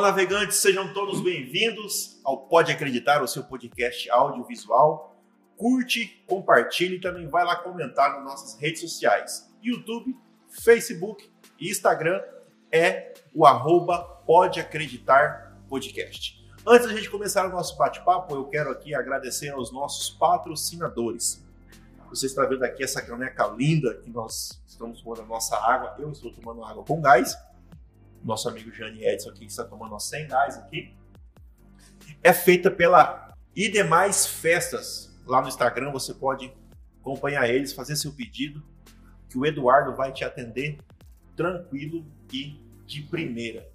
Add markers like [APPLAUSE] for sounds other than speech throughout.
Olá, navegantes, sejam todos bem-vindos ao Pode Acreditar, o seu podcast audiovisual. Curte, compartilhe e também vai lá comentar nas nossas redes sociais: YouTube, Facebook e Instagram é o arroba Pode Acreditar Podcast. Antes da gente começar o nosso bate-papo, eu quero aqui agradecer aos nossos patrocinadores. Você está vendo aqui essa caneca linda que nós estamos tomando a nossa água. Eu estou tomando água com gás nosso amigo Jane Edson aqui, que está tomando 100 gás aqui, é feita pela E Demais Festas. Lá no Instagram você pode acompanhar eles, fazer seu pedido, que o Eduardo vai te atender tranquilo e de primeira.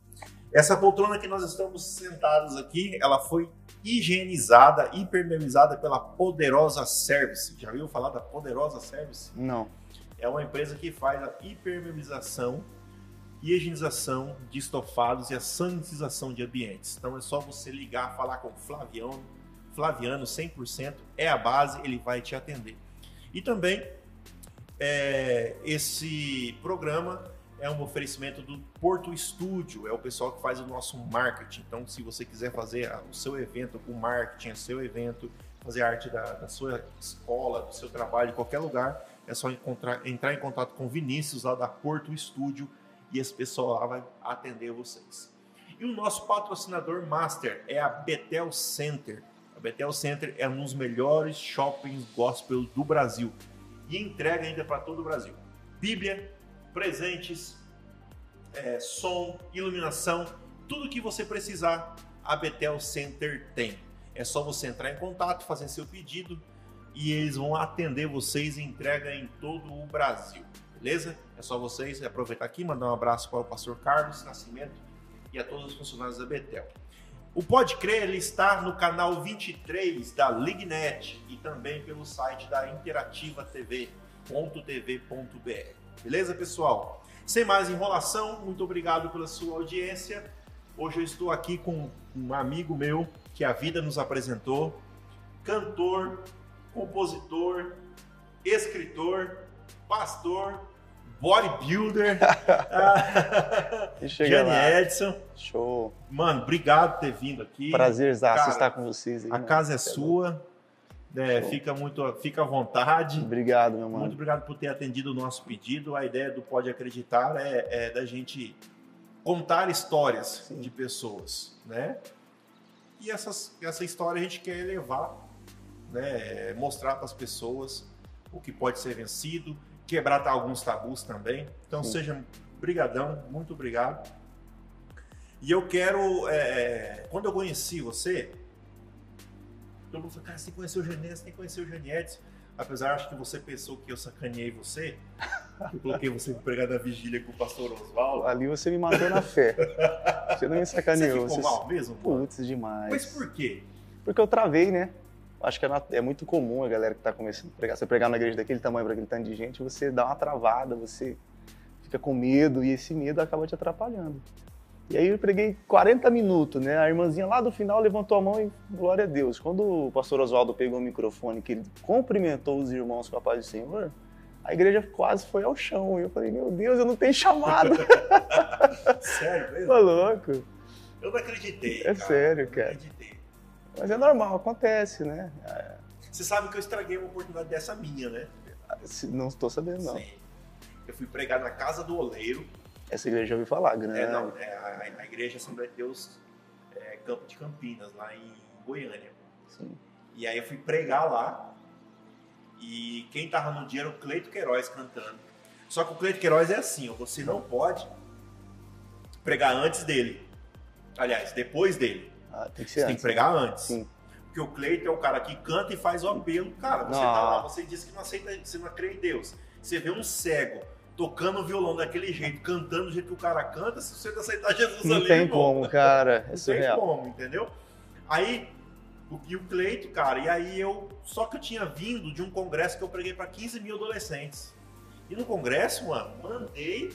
Essa poltrona que nós estamos sentados aqui, ela foi higienizada, impermeabilizada pela Poderosa Service. Já viu falar da Poderosa Service? Não. É uma empresa que faz a impermeabilização higienização de estofados e a sanitização de ambientes. Então é só você ligar, falar com o Flaviano, Flaviano 100% é a base, ele vai te atender. E também é, esse programa é um oferecimento do Porto Studio, é o pessoal que faz o nosso marketing. Então, se você quiser fazer o seu evento, o marketing, o seu evento, fazer arte da, da sua escola, do seu trabalho, em qualquer lugar, é só encontrar, entrar em contato com o Vinícius lá da Porto Studio e esse pessoal lá vai atender vocês. E o nosso patrocinador master é a Betel Center. A Betel Center é um dos melhores shoppings gospel do Brasil e entrega ainda para todo o Brasil. Bíblia, presentes, é, som, iluminação, tudo que você precisar, a Betel Center tem. É só você entrar em contato, fazer seu pedido e eles vão atender vocês e entrega em todo o Brasil beleza? É só vocês aproveitar aqui, mandar um abraço para o pastor Carlos Nascimento e a todos os funcionários da Betel. O Pode Crer ele está no canal 23 da Lignet e também pelo site da Interativa TV.tv.br. Beleza, pessoal? Sem mais enrolação, muito obrigado pela sua audiência. Hoje eu estou aqui com um amigo meu que a vida nos apresentou, cantor, compositor, escritor, pastor bodybuilder. [LAUGHS] Jane Edson. Show. Mano, obrigado por ter vindo aqui. Prazer estar com vocês. Aí, a casa é sua. É, fica muito, fica à vontade. Obrigado, meu mano. Muito obrigado por ter atendido o nosso pedido. A ideia do Pode Acreditar é, é da gente contar histórias Sim. de pessoas, né? E essas, essa história a gente quer elevar, né? Mostrar para as pessoas o que pode ser vencido quebrar alguns tabus também. Então Sim. seja brigadão, muito obrigado. E eu quero, é, é, quando eu conheci você, todo mundo falou, cara, você conheceu o Genê, você tem que conhecer o Genietes. Apesar, acho que você pensou que eu sacaneei você, eu coloquei você para pregar na vigília com o pastor Oswaldo. Ali você me matou na fé. Você não me sacaneou. Você ficou você... mal mesmo? Putz, demais. Mas por quê? Porque eu travei, né? Acho que é, é, muito comum a galera que está começando a pregar. Você pregar na igreja daquele tamanho para aquele tanto de gente, você dá uma travada, você fica com medo e esse medo acaba te atrapalhando. E aí eu preguei 40 minutos, né? A irmãzinha lá do final levantou a mão e glória a Deus. Quando o pastor Oswaldo pegou o microfone, que ele cumprimentou os irmãos com a paz do Senhor, a igreja quase foi ao chão. E eu falei, meu Deus, eu não tenho chamado. [LAUGHS] sério mesmo? Tô louco. Eu não acreditei. É cara. sério, cara. Mas é normal, acontece, né? Você sabe que eu estraguei uma oportunidade dessa minha, né? Não estou sabendo, não. Sim. Eu fui pregar na Casa do Oleiro. Essa igreja eu ouvi falar, grande. É, não, é a, a Igreja Assembleia de Deus é, Campo de Campinas, lá em Goiânia. Sim. E aí eu fui pregar lá. E quem tava no dia era o Cleito Queiroz cantando. Só que o Cleito Queiroz é assim, você não pode pregar antes dele. Aliás, depois dele. Ah, tem que ser você antes, tem que pregar né? antes. Sim. Porque o Cleiton é o cara que canta e faz o apelo. Cara, você não. tá lá, você disse que não aceita, você não crê em Deus. Você vê um cego tocando violão daquele jeito, cantando do jeito que o cara canta, se você não aceitar Jesus não ali, não tem como, cara. É não surreal. tem como, entendeu? Aí, o, e o Cleito, cara, e aí eu. Só que eu tinha vindo de um congresso que eu preguei para 15 mil adolescentes. E no congresso, mano, mandei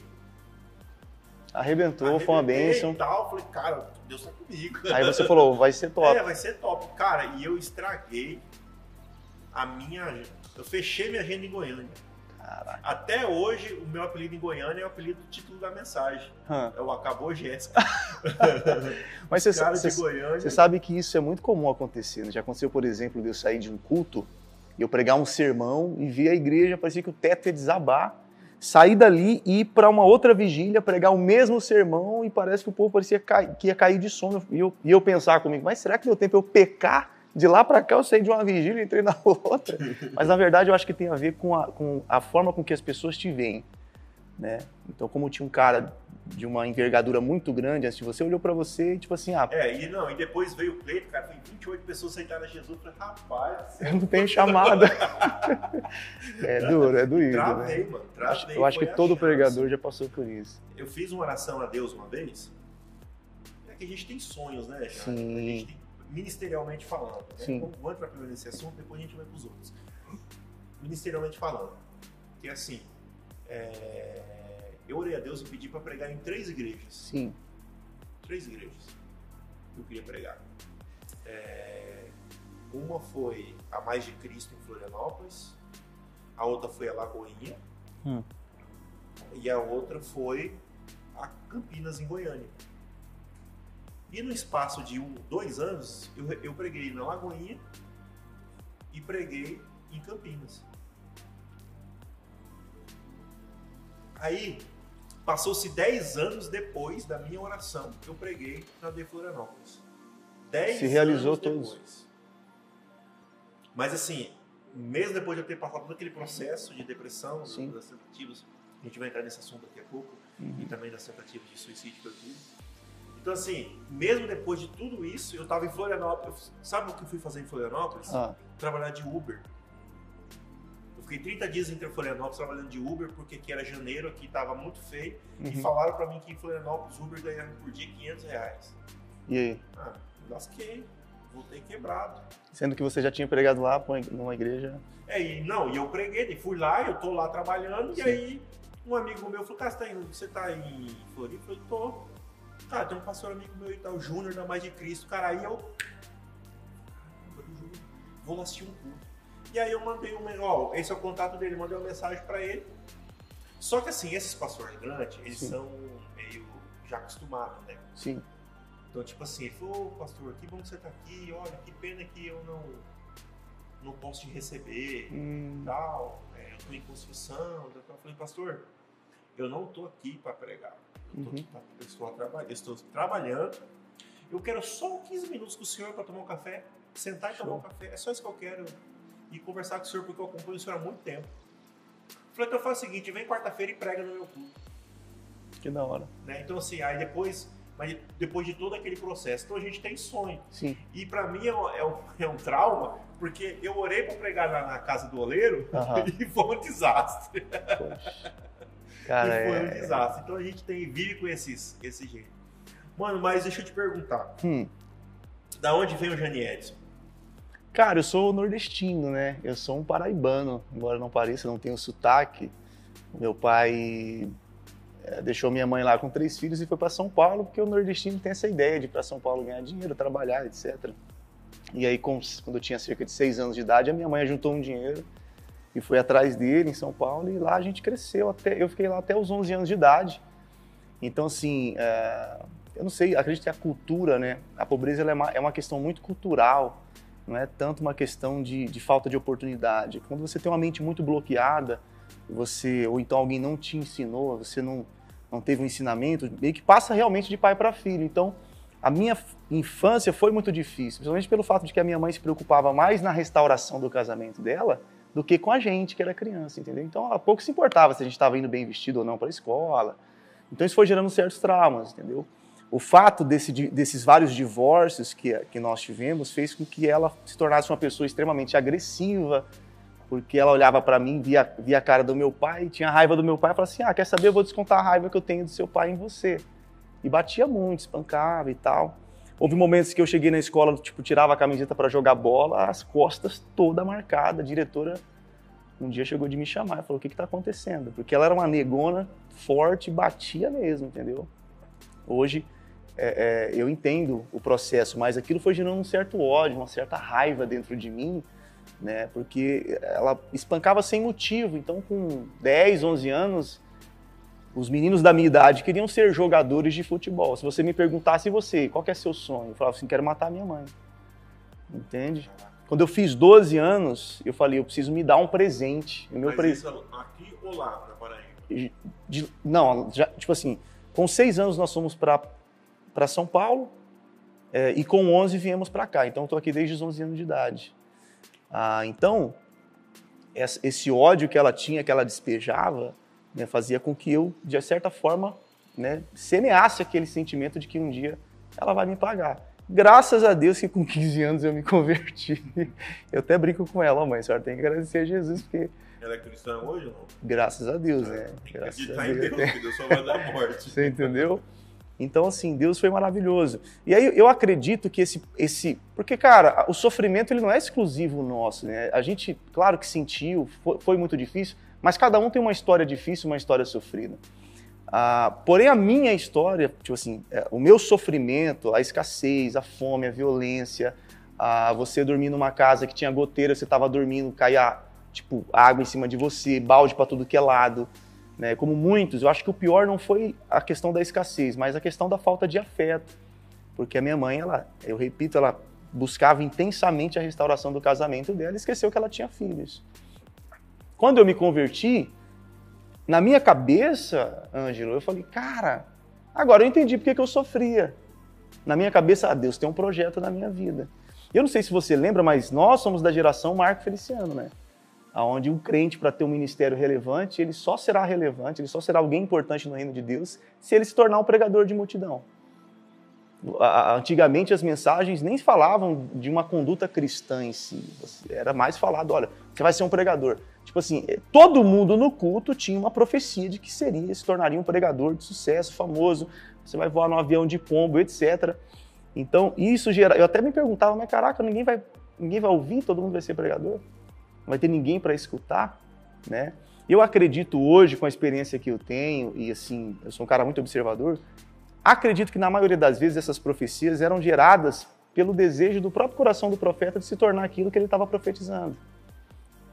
Arrebentou, Arrebentei foi uma bênção. E tal. Falei, cara, Deus tá comigo. Aí você falou, vai ser top. É, vai ser top. Cara, e eu estraguei a minha. Eu fechei minha agenda em Goiânia. Caraca. Até hoje, o meu apelido em Goiânia é o apelido do título da mensagem. É o Acabou Jéssica. [LAUGHS] Mas você, de Goiânia. você sabe que isso é muito comum acontecer. né? Já aconteceu, por exemplo, de eu sair de um culto e eu pregar um sermão e ver a igreja, parecia que o teto ia desabar. Sair dali e ir para uma outra vigília, pregar o mesmo sermão e parece que o povo parecia que ia cair de sono. E eu, e eu pensar comigo, mas será que deu tempo eu pecar? De lá para cá eu saí de uma vigília e entrei na [LAUGHS] outra. Mas na verdade eu acho que tem a ver com a, com a forma com que as pessoas te veem. Né? Então, como tinha um cara de uma envergadura muito grande antes de você, olhou para você e tipo assim, ah, É, e não, e depois veio o pleito, cara, foi 28 pessoas aceitaram Jesus. Eu falei, rapaz, eu não tenho chamada. [LAUGHS] é duro, é doído, travei, né? mano, Eu acho- travei. Eu acho que todo chance. pregador já passou por isso. Eu fiz uma oração a Deus uma vez. É que a gente tem sonhos, né, cara? Sim. A gente tem, ministerialmente falando. Né? Sim. Vamos vamos entrar primeiro nesse assunto, depois a gente vai pros outros. Ministerialmente falando. Que assim, é, eu orei a Deus e pedi para pregar em três igrejas. Sim. Três igrejas que eu queria pregar. É, uma foi a Mais de Cristo em Florianópolis, a outra foi a Lagoinha Hum. e a outra foi a Campinas em Goiânia. E no espaço de um, dois anos, eu, eu preguei na Lagoinha e preguei em Campinas. Aí, passou-se 10 anos depois da minha oração, eu preguei na de Florianópolis. 10 Se realizou anos todos. depois. Mas assim, mesmo depois de eu ter passado todo aquele processo de depressão, Sim. das tentativas, a gente vai entrar nesse assunto daqui a pouco, Uhum. e também das tentativas de suicídio que eu tive. Então assim, mesmo depois de tudo isso, eu tava em Florianópolis. Sabe o que eu fui fazer em Florianópolis? Ah, trabalhar de Uber. Fiquei 30 dias entre Florianópolis trabalhando de Uber, porque aqui era janeiro, aqui tava muito feio. E uhum. falaram pra mim que em Florianópolis Uber ganhava por dia 500 reais. E aí? Ah, lasquei. Voltei quebrado. Sendo que você já tinha pregado lá numa igreja. É, e não, e eu preguei, e fui lá, eu tô lá trabalhando, Sim. e aí um amigo meu falou, cara, você tá, indo, você tá em Floripa? Eu falei, tô. Cara, tem um pastor amigo meu e tal, o Júnior da Mais de Cristo. Cara, aí eu. Vou lá assistir um culto. E aí eu mandei um. Ó, esse é o contato dele, mandei uma mensagem pra ele. Só que assim, esses pastores grandes, eles Sim. são meio já acostumados, né? Sim. Então, tipo assim, ele falou, pastor, que bom que você tá aqui, olha, que pena que eu não, não posso te receber Hum, tal, é, eu estou em construção. Eu falei, pastor, eu não estou aqui para pregar. Eu, tô Uhum. aqui pra- eu estou, a traba- eu estou trabalhando. Eu quero só 15 minutos com o senhor para tomar um café, sentar e tomar Show. um café. É só isso que eu quero. E conversar com o senhor, porque eu acompanho o senhor há muito tempo. Falei, então faz o seguinte, vem quarta-feira e prega no meu culto. que da hora. Né? Então, assim, aí depois, mas depois de todo aquele processo, então a gente tem sonho. Sim. E para mim é um, é, um, é um trauma, porque eu orei para pregar na, na casa do oleiro [LAUGHS] e foi um desastre. Poxa. Cara, [LAUGHS] e foi um é. desastre. Então a gente tem, vive com esses, esse jeito. Mano, mas deixa eu te perguntar. Hum. Da onde vem o Jani Edson? Cara, eu sou nordestino, né? Eu sou um paraibano, embora não pareça, não tenho sotaque. Meu pai eh, deixou minha mãe lá com três filhos e foi para São Paulo, porque o nordestino tem essa ideia de ir para São Paulo ganhar dinheiro, trabalhar, etc. E aí, quando eu tinha cerca de seis anos de idade, a minha mãe juntou um dinheiro e foi atrás dele em São Paulo e lá a gente cresceu até eu fiquei lá até os 11 anos de idade. Então, assim, eh, eu não sei, acredito que a cultura, né? A pobreza é, uma, é uma questão muito cultural não é tanto uma questão de, de falta de oportunidade. Quando você tem uma mente muito bloqueada, você ou então alguém não te ensinou, você não, não teve um ensinamento, meio que passa realmente de pai para filho. Então, a minha infância foi muito difícil, principalmente pelo fato de que a minha mãe se preocupava mais na restauração do casamento dela do que com a gente, que era criança, entendeu? Então, ela pouco se importava se a gente estava indo bem vestido ou não para a escola. Então, isso foi gerando certos traumas, entendeu? O fato desse, desses vários divórcios que, que nós tivemos fez com que ela se tornasse uma pessoa extremamente agressiva, porque ela olhava para mim, via, via a cara do meu pai, tinha raiva do meu pai, e falava assim: Ah, quer saber? Eu vou descontar a raiva que eu tenho do seu pai em você. E batia muito, espancava e tal. Houve momentos que eu cheguei na escola, tipo, tirava a camiseta para jogar bola, as costas toda marcada. A diretora um dia chegou de me chamar e falou: O que está acontecendo? Porque ela era uma negona forte, batia mesmo, entendeu? Hoje é, é, eu entendo o processo, mas aquilo foi gerando um certo ódio, uma certa raiva dentro de mim, né? Porque ela espancava sem motivo. Então, com 10, 11 anos, os meninos da minha idade queriam ser jogadores de futebol. Se você me perguntasse você, qual é seu sonho? Eu falava assim, quero matar minha mãe. Entende? Quando eu fiz 12 anos, eu falei, eu preciso me dar um presente. O meu Mas isso aqui ou lá, na Paraíba? De, não, já, tipo assim, com 6 anos nós fomos para São Paulo é, e com 11 viemos para cá. Então, estou aqui desde os 11 anos de idade. Ah, então, esse ódio que ela tinha, que ela despejava, né, fazia com que eu, de certa forma, né, semeasse aquele sentimento de que um dia ela vai me pagar. Graças a Deus que com 15 anos eu me converti. [LAUGHS] Eu até brinco com ela, mãe, a senhora tem que agradecer a Jesus, porque... Ela é cristã hoje ou não? Graças a Deus, né? Graças a Deus. Deus, que Deus só vai dar morte. [LAUGHS] Você entendeu? Então, assim, Deus foi maravilhoso. E aí eu acredito que esse, esse. Porque, cara, o sofrimento ele não é exclusivo nosso, né? A gente, claro que sentiu, foi, foi muito difícil, mas cada um tem uma história difícil, uma história sofrida. Ah, porém, a minha história, tipo assim, é, o meu sofrimento, a escassez, a fome, a violência, a você dormir numa casa que tinha goteira, você estava dormindo, caía tipo água em cima de você, balde para tudo que é lado né? Como muitos, eu acho que o pior não foi a questão da escassez, mas a questão da falta de afeto. Porque a minha mãe, ela, eu repito, ela buscava intensamente a restauração do casamento dela e esqueceu que ela tinha filhos. Quando eu me converti, na minha cabeça, Ângelo, eu falei, cara, agora eu entendi porque que eu sofria. Na minha cabeça, ah, Deus tem um projeto na minha vida. Eu não sei se você lembra, mas nós somos da geração Marco Feliciano, né? Onde um crente, para ter um ministério relevante, ele só será relevante, ele só será alguém importante no reino de Deus se ele se tornar um pregador de multidão. Antigamente as mensagens nem falavam de uma conduta cristã em si, era mais falado, olha, você vai ser um pregador. Tipo assim, eh, todo mundo no culto tinha uma profecia de que seria, se tornaria um pregador de sucesso, famoso, você vai voar no avião de pombo, etc. Então, isso gera. Eu até me perguntava, mas caraca, ninguém vai, ninguém vai ouvir, todo mundo vai ser pregador? Não vai ter ninguém para escutar, né? Eu acredito hoje, com a experiência que eu tenho, e assim, eu sou um cara muito observador, acredito que na maioria das vezes essas profecias eram geradas pelo desejo do próprio coração do profeta de se tornar aquilo que ele estava profetizando.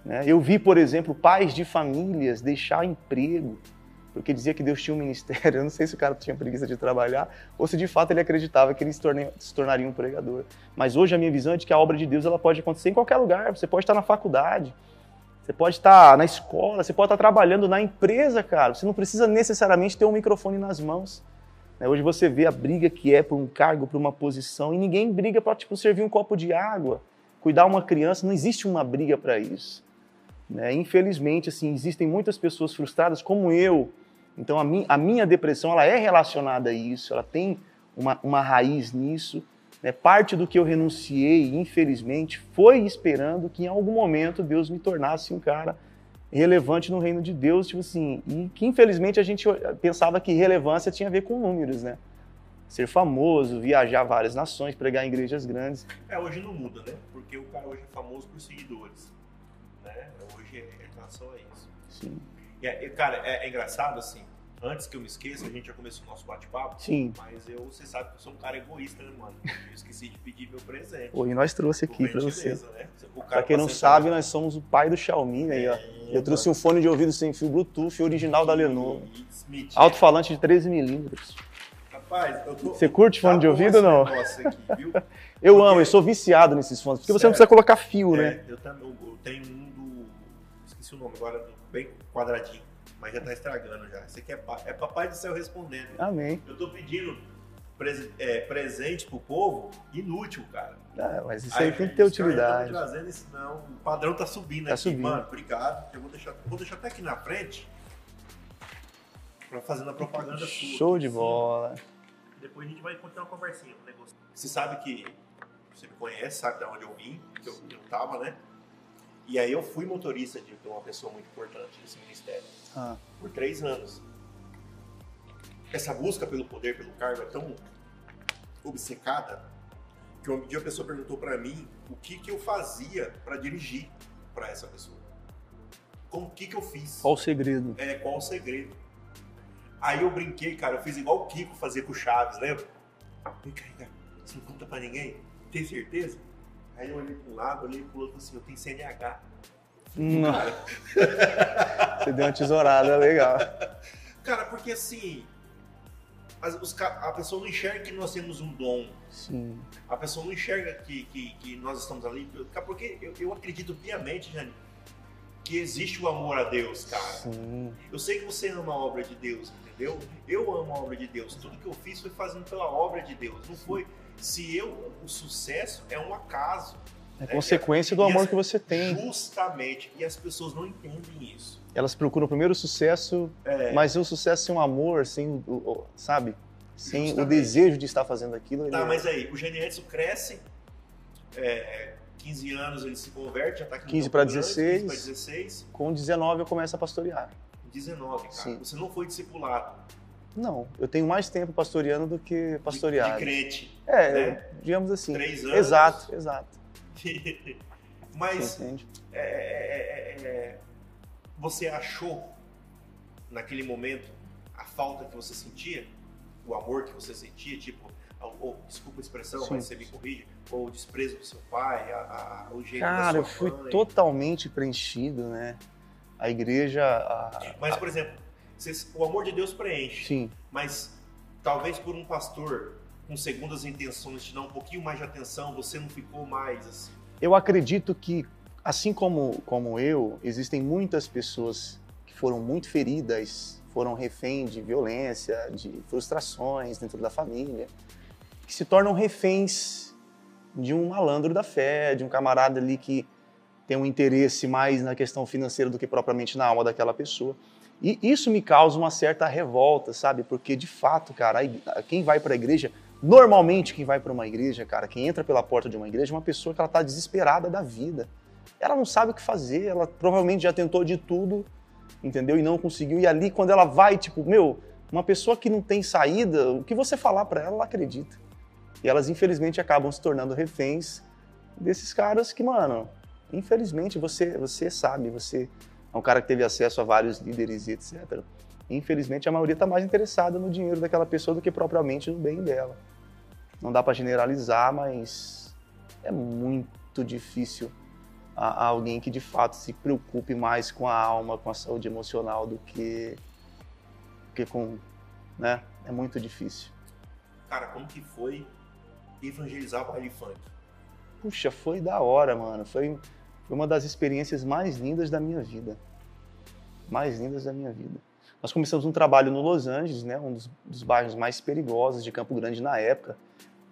Né? Eu vi, por exemplo, pais de famílias deixar emprego porque dizia que Deus tinha um ministério. [LAUGHS] Eu não sei se o cara tinha preguiça de trabalhar ou se de fato ele acreditava que ele se, torne, se tornaria um pregador. Mas hoje a minha visão é de que a obra de Deus ela pode acontecer em qualquer lugar. Você pode estar na faculdade, você pode estar na escola, você pode estar trabalhando na empresa, cara. Você não precisa necessariamente ter um microfone nas mãos. Né? Hoje você vê a briga que é por um cargo, por uma posição, e ninguém briga para tipo, servir um copo de água, cuidar uma criança. Não existe uma briga para isso. Né? Infelizmente, assim, existem muitas pessoas frustradas, como eu, então a, mi, a minha depressão ela é relacionada a isso, ela tem uma, uma raiz nisso. Né? Parte do que eu renunciei, infelizmente, foi esperando que em algum momento Deus me tornasse um cara relevante no reino de Deus, tipo assim, e que infelizmente a gente pensava que relevância tinha a ver com números, né? Ser famoso, viajar várias nações, pregar em igrejas grandes. É, hoje não muda, né? Porque o cara hoje é famoso por seguidores, né? Hoje é em relação a isso. Sim. E, cara, é, é, engraçado assim. Antes que eu me esqueça, a gente já começou o nosso bate-papo. Sim. Mas eu, você sabe que eu sou um cara egoísta, né, mano? Eu esqueci de pedir meu presente. Pô, e nós trouxe aqui pra você. Né? Pra quem não sabe, nós somos o pai do Xiaomi aí, ó. É, eu trouxe um fone de ouvido sem fio Bluetooth original da Lenovo. Alto-falante de 13mm. Rapaz, eu tô. Você curte fone de ouvido ou não? Aqui, [LAUGHS] eu porque... amo, eu sou viciado nesses fones. Porque Sério? você não precisa colocar fio, é, né? Eu também. Eu tenho um do. Esqueci o nome agora, bem quadradinho mas já tá estragando já. Isso aqui é, é papai do céu respondendo. Amém. Eu tô pedindo pres, é, presente pro povo inútil, cara. Ah, mas isso aí, aí tem que ter utilidade. Não trazendo isso não. O padrão tá subindo tá aqui, subindo. mano. Obrigado. Eu vou deixar, vou deixar até aqui na frente pra fazer a propaganda sua. Show de bola. Depois a gente vai continuar uma conversinha, um negócio. Você sabe que você me conhece, sabe de onde eu vim, que eu, eu tava, né? E aí eu fui motorista de uma pessoa muito importante nesse ministério. Ah. Por três anos. Essa busca pelo poder, pelo cargo é tão obcecada que um dia a pessoa perguntou para mim o que, que eu fazia para dirigir para essa pessoa. Com o que, que eu fiz? Qual o segredo? É, qual o segredo? Aí eu brinquei, cara, eu fiz igual o Kiko fazia com o Chaves, lembra? Vem cá, você não conta pra ninguém? Tem certeza? Aí eu olhei para um lado, olhei para o outro assim, eu tenho CNH. Não. [LAUGHS] Você deu uma tesourada legal. Cara, porque assim, as- os a pessoa não enxerga que nós temos um dom. Sim. A pessoa não enxerga que, que, que nós estamos ali. Porque eu, eu acredito piamente, Jane, que existe o amor a Deus, cara. Sim. Eu sei que você ama a obra de Deus, entendeu? Eu amo a obra de Deus. Tudo que eu fiz foi fazendo pela obra de Deus. Não foi. Se eu. O sucesso é um acaso. É né? consequência do amor as- que você tem. Justamente. E as pessoas não entendem isso. Elas procuram primeiro o sucesso, É, mas o sucesso sem o amor, sem o, o- sabe? Sem o Justamente. desejo de estar fazendo aquilo. Tá, é- mas aí, o Gene Edson cresce, é, 15 anos ele se converte, já tá aqui no 15 Campo pra Grande, 16. 15 pra 16, Com 19 eu começo a pastorear. 19, cara. Sim. Você não foi discipulado. Não, eu tenho mais tempo pastoreando do que De, pastoreado. de crente. É, né? digamos assim. Três anos. Exato, exato. [LAUGHS] Mas é, é, é, é, você achou, naquele momento, a falta que você sentia? O amor que você sentia? Tipo, ou, desculpa a expressão, Sim. mas você me corrige. Ou o desprezo do seu pai, a, a, o jeito Cara, da eu sua fui mãe. totalmente preenchido, né? A igreja. a- Mas, por exemplo, o amor de Deus preenche. Sim, Mas talvez por um pastor com segundas intenções te dar um pouquinho mais de atenção, você não ficou mais assim. eu acredito que, assim como, como eu, existem muitas pessoas que foram muito feridas, foram refém de violência, de frustrações dentro da família, que se tornam reféns de um malandro da fé, de um camarada ali que tem um interesse mais na questão financeira do que propriamente na alma daquela pessoa. E isso me causa uma certa revolta, sabe? Porque de fato, cara, quem vai para a igreja, normalmente quem vai para uma igreja, cara, quem entra pela porta de uma igreja é uma pessoa que ela tá desesperada da vida. Ela não sabe o que fazer, ela provavelmente já tentou de tudo, entendeu? E não conseguiu. E ali quando ela vai, tipo, meu, uma pessoa que não tem saída, o que você falar para ela, ela acredita. E elas infelizmente acabam se tornando reféns desses caras que, mano, infelizmente você você sabe, você é um cara que teve acesso a vários líderes e etc. Infelizmente a maioria está mais interessada no dinheiro daquela pessoa do que propriamente no bem dela. Não dá para generalizar, mas é muito difícil a, a alguém que de fato se preocupe mais com a alma, com a saúde emocional do que, que com, né? É muito difícil. Cara, como que foi evangelizar o baile funk? Puxa, foi da hora, mano. Foi, foi uma das experiências mais lindas da minha vida. Mais lindas da minha vida. Nós começamos um trabalho no Los Angeles, né, um dos, dos bairros mais perigosos de Campo Grande na época.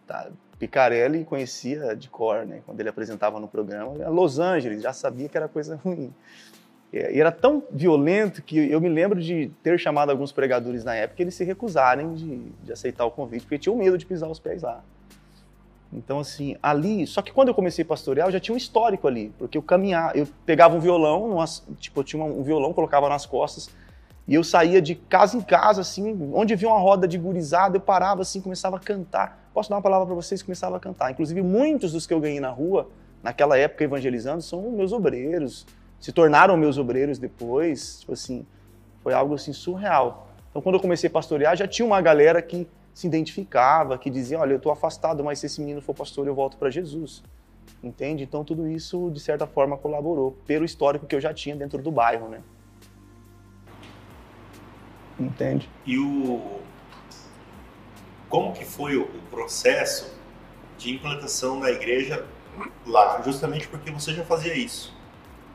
Tá? Picarelli conhecia de cor, né, quando ele apresentava no programa. Los Angeles, já sabia que era coisa ruim. E era tão violento que eu me lembro de ter chamado alguns pregadores na época e eles se recusarem de, de aceitar o convite, porque tinham medo de pisar os pés lá. Então, assim, ali. Só que quando eu comecei a pastorear, eu já tinha um histórico ali. Porque eu caminhava, eu pegava um violão, numas- tipo, eu tinha um violão, colocava nas costas, e eu saía de casa em casa, assim, onde via uma roda de gurizada, eu parava, assim, começava a cantar. Posso dar uma palavra para vocês? Começava a cantar. Inclusive, muitos dos que eu ganhei na rua, naquela época evangelizando, são meus obreiros. Se tornaram meus obreiros depois. Tipo assim, foi algo assim surreal. Então, quando eu comecei a pastorear, já tinha uma galera que se identificava, que dizia: Olha, eu estou afastado, mas se esse menino for pastor, eu volto para Jesus. Entende? Então, tudo isso, de certa forma, colaborou, pelo histórico que eu já tinha dentro do bairro, né? Entende? E o. Como que foi o, processo de implantação da igreja lá? Justamente porque você já fazia isso.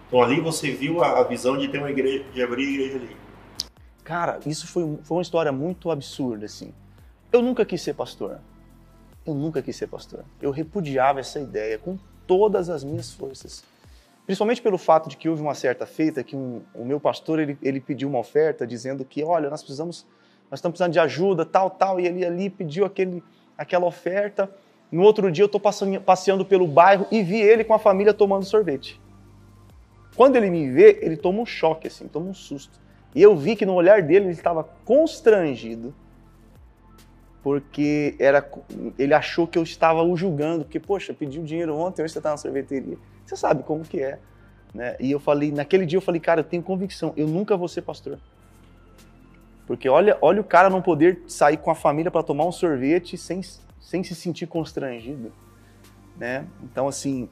Então ali você viu a, visão de ter uma igreja, de abrir a igreja ali. Cara, isso foi, foi uma história muito absurda, assim. Eu nunca quis ser pastor. Eu nunca quis ser pastor. Eu repudiava essa ideia com todas as minhas forças. Principalmente pelo fato de que houve uma certa feita que um- o meu pastor ele, ele pediu uma oferta dizendo que, olha, nós precisamos, nós estamos precisando de ajuda, tal, tal, e ele ali pediu aquele, aquela oferta. No outro dia eu estou passeando pelo bairro e vi ele com a família tomando sorvete. Quando ele me vê, ele toma um choque, assim, toma um susto. E eu vi que no olhar dele ele estava constrangido, porque era, ele achou que eu estava o julgando, porque, poxa, pediu dinheiro ontem, hoje você está na sorveteria. Você sabe como que é. Né? E eu falei, naquele dia eu falei, cara, eu tenho convicção, eu nunca vou ser pastor. Porque olha, olha o cara não poder sair com a família para tomar um sorvete sem, sem se sentir constrangido. Né? Então, assim,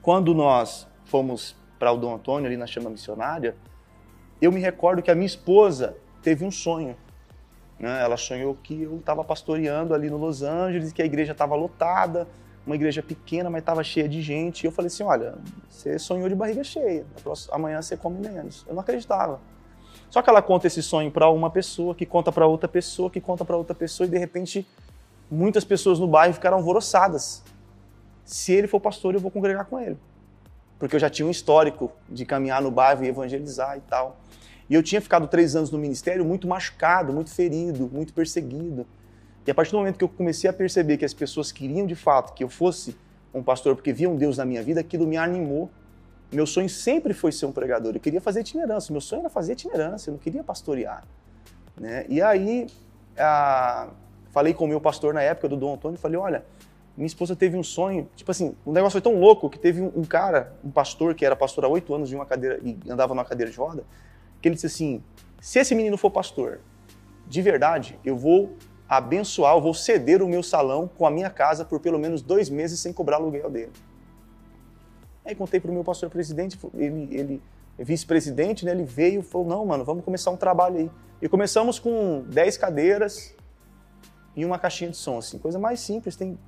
quando nós fomos para o Dom Antônio, ali na chama missionária, eu me recordo que a minha esposa teve um sonho. Né? Ela sonhou que eu estava pastoreando ali no Los Angeles, que a igreja estava lotada, uma igreja pequena, mas estava cheia de gente. E eu falei assim: olha, você sonhou de barriga cheia, amanhã você come menos. Eu não acreditava. Só que ela conta esse sonho para uma pessoa, que conta para outra pessoa, que conta para outra pessoa, e de repente muitas pessoas no bairro ficaram alvoroçadas. Se ele for pastor, eu vou congregar com ele. Porque eu já tinha um histórico de caminhar no bairro e evangelizar e tal. E eu tinha ficado três anos no ministério muito machucado, muito ferido, muito perseguido. E a partir do momento que eu comecei a perceber que as pessoas queriam de fato que eu fosse um pastor porque viam Deus na minha vida, aquilo me animou. Meu sonho sempre foi ser um pregador. Eu queria fazer itinerância. Meu sonho era fazer itinerância. Eu não queria pastorear. Né? E aí, a... falei com o meu pastor na época, do Dom Antônio, falei: olha, minha esposa teve um sonho. Tipo assim, o negócio foi tão louco que teve um, cara, um pastor, que era pastor há oito anos de uma cadeira e andava numa cadeira de roda, que ele disse assim: se esse menino for pastor, de verdade, eu vou abençoar, eu vou ceder o meu salão com a minha casa por pelo menos dois meses sem cobrar aluguel dele. Aí contei para o meu pastor presidente, ele, ele é vice-presidente, né, ele veio e falou, não, mano, vamos começar um trabalho aí. E começamos com 10 cadeiras e uma caixinha de som, assim, coisa mais simples, tem,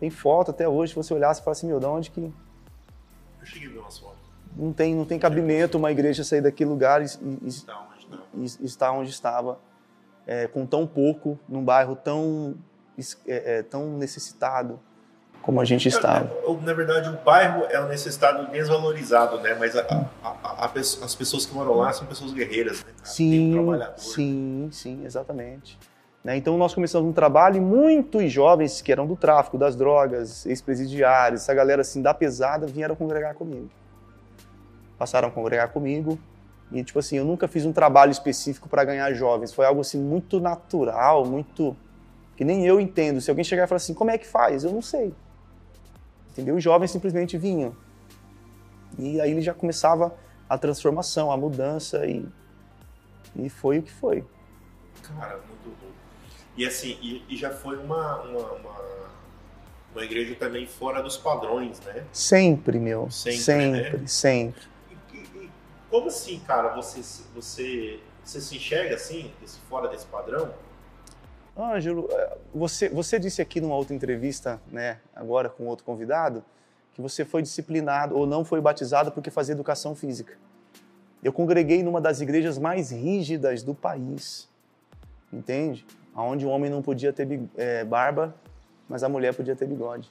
tem foto até hoje, se você olhar, você fala assim, meu, de onde que... Eu cheguei a ver umas fotos. Não tem, não tem cabimento uma igreja sair daquele lugar e, e, e, e estar onde estava é, com tão pouco, num bairro tão, é, é, tão necessitado como a gente estava. Na verdade, o bairro é um necessitado desvalorizado, né? Mas a, a, a, as pessoas que moram lá são pessoas guerreiras, né? Sim, sim, sim, exatamente. Né? Então nós começamos um trabalho e muitos jovens que eram do tráfico, das drogas, ex-presidiários, essa galera assim da pesada vieram congregar comigo. Passaram a congregar comigo e, tipo assim, eu nunca fiz um trabalho específico para ganhar jovens. Foi algo, assim, muito natural, muito... que nem eu entendo. Se alguém chegar e falar assim, como é que faz? Eu não sei. Entendeu? Os jovens simplesmente vinham. E aí ele já começava a transformação, a mudança e, e foi o que foi. Cara, muito bom. E assim, e, e já foi uma, uma, uma, uma, igreja também fora dos padrões, né? Sempre, meu. Sempre, sempre. Né? sempre. Como assim, cara, você, você, você se enxerga assim, desse, fora desse padrão? Ângelo, é, você, você disse aqui numa outra entrevista, né, agora com outro convidado, que você foi disciplinado ou não foi batizado porque fazia educação física. Eu congreguei numa das igrejas mais rígidas do país, entende? Onde o homem não podia ter é, barba, mas a mulher podia ter bigode.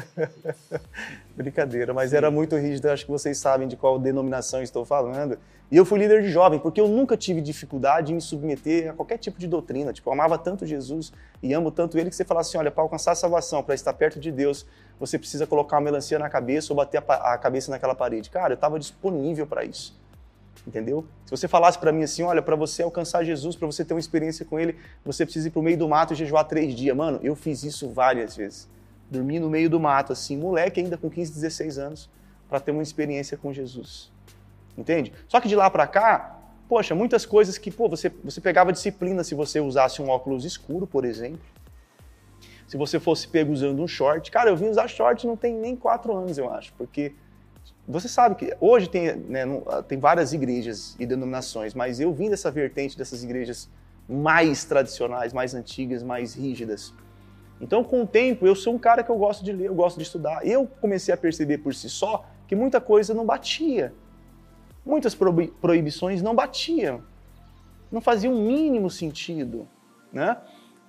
[LAUGHS] Brincadeira, mas Sim. era muito rígido. Acho que vocês sabem de qual denominação estou falando. E eu fui líder de jovem, porque eu nunca tive dificuldade em me submeter a qualquer tipo de doutrina. Tipo, eu amava tanto Jesus e amo tanto ele que você fala assim: olha, para alcançar a salvação, para estar perto de Deus, você precisa colocar uma melancia na cabeça ou bater a, a cabeça naquela parede. Cara, eu estava disponível para isso. Entendeu? Se você falasse para mim assim, olha, para você alcançar Jesus, para você ter uma experiência com Ele, você precisa ir para o meio do mato e jejuar três dias. Mano, eu fiz isso várias vezes dormir no meio do mato, assim, moleque ainda com 15, 16 anos, para ter uma experiência com Jesus. Entende? Só que de lá para cá, poxa, muitas coisas que, pô, você, você pegava disciplina se você usasse um óculos escuro, por exemplo. Se você fosse pego usando um short. Cara, eu vim usar short não tem nem quatro anos, eu acho, porque você sabe que hoje tem, né, tem várias igrejas e denominações, mas eu vim dessa vertente dessas igrejas mais tradicionais, mais antigas, mais rígidas. Então, com o tempo, eu sou um cara que eu gosto de ler, eu gosto de estudar. Eu comecei a perceber por si só que muita coisa não batia. Muitas proibições não batiam. Não fazia o mínimo sentido, né?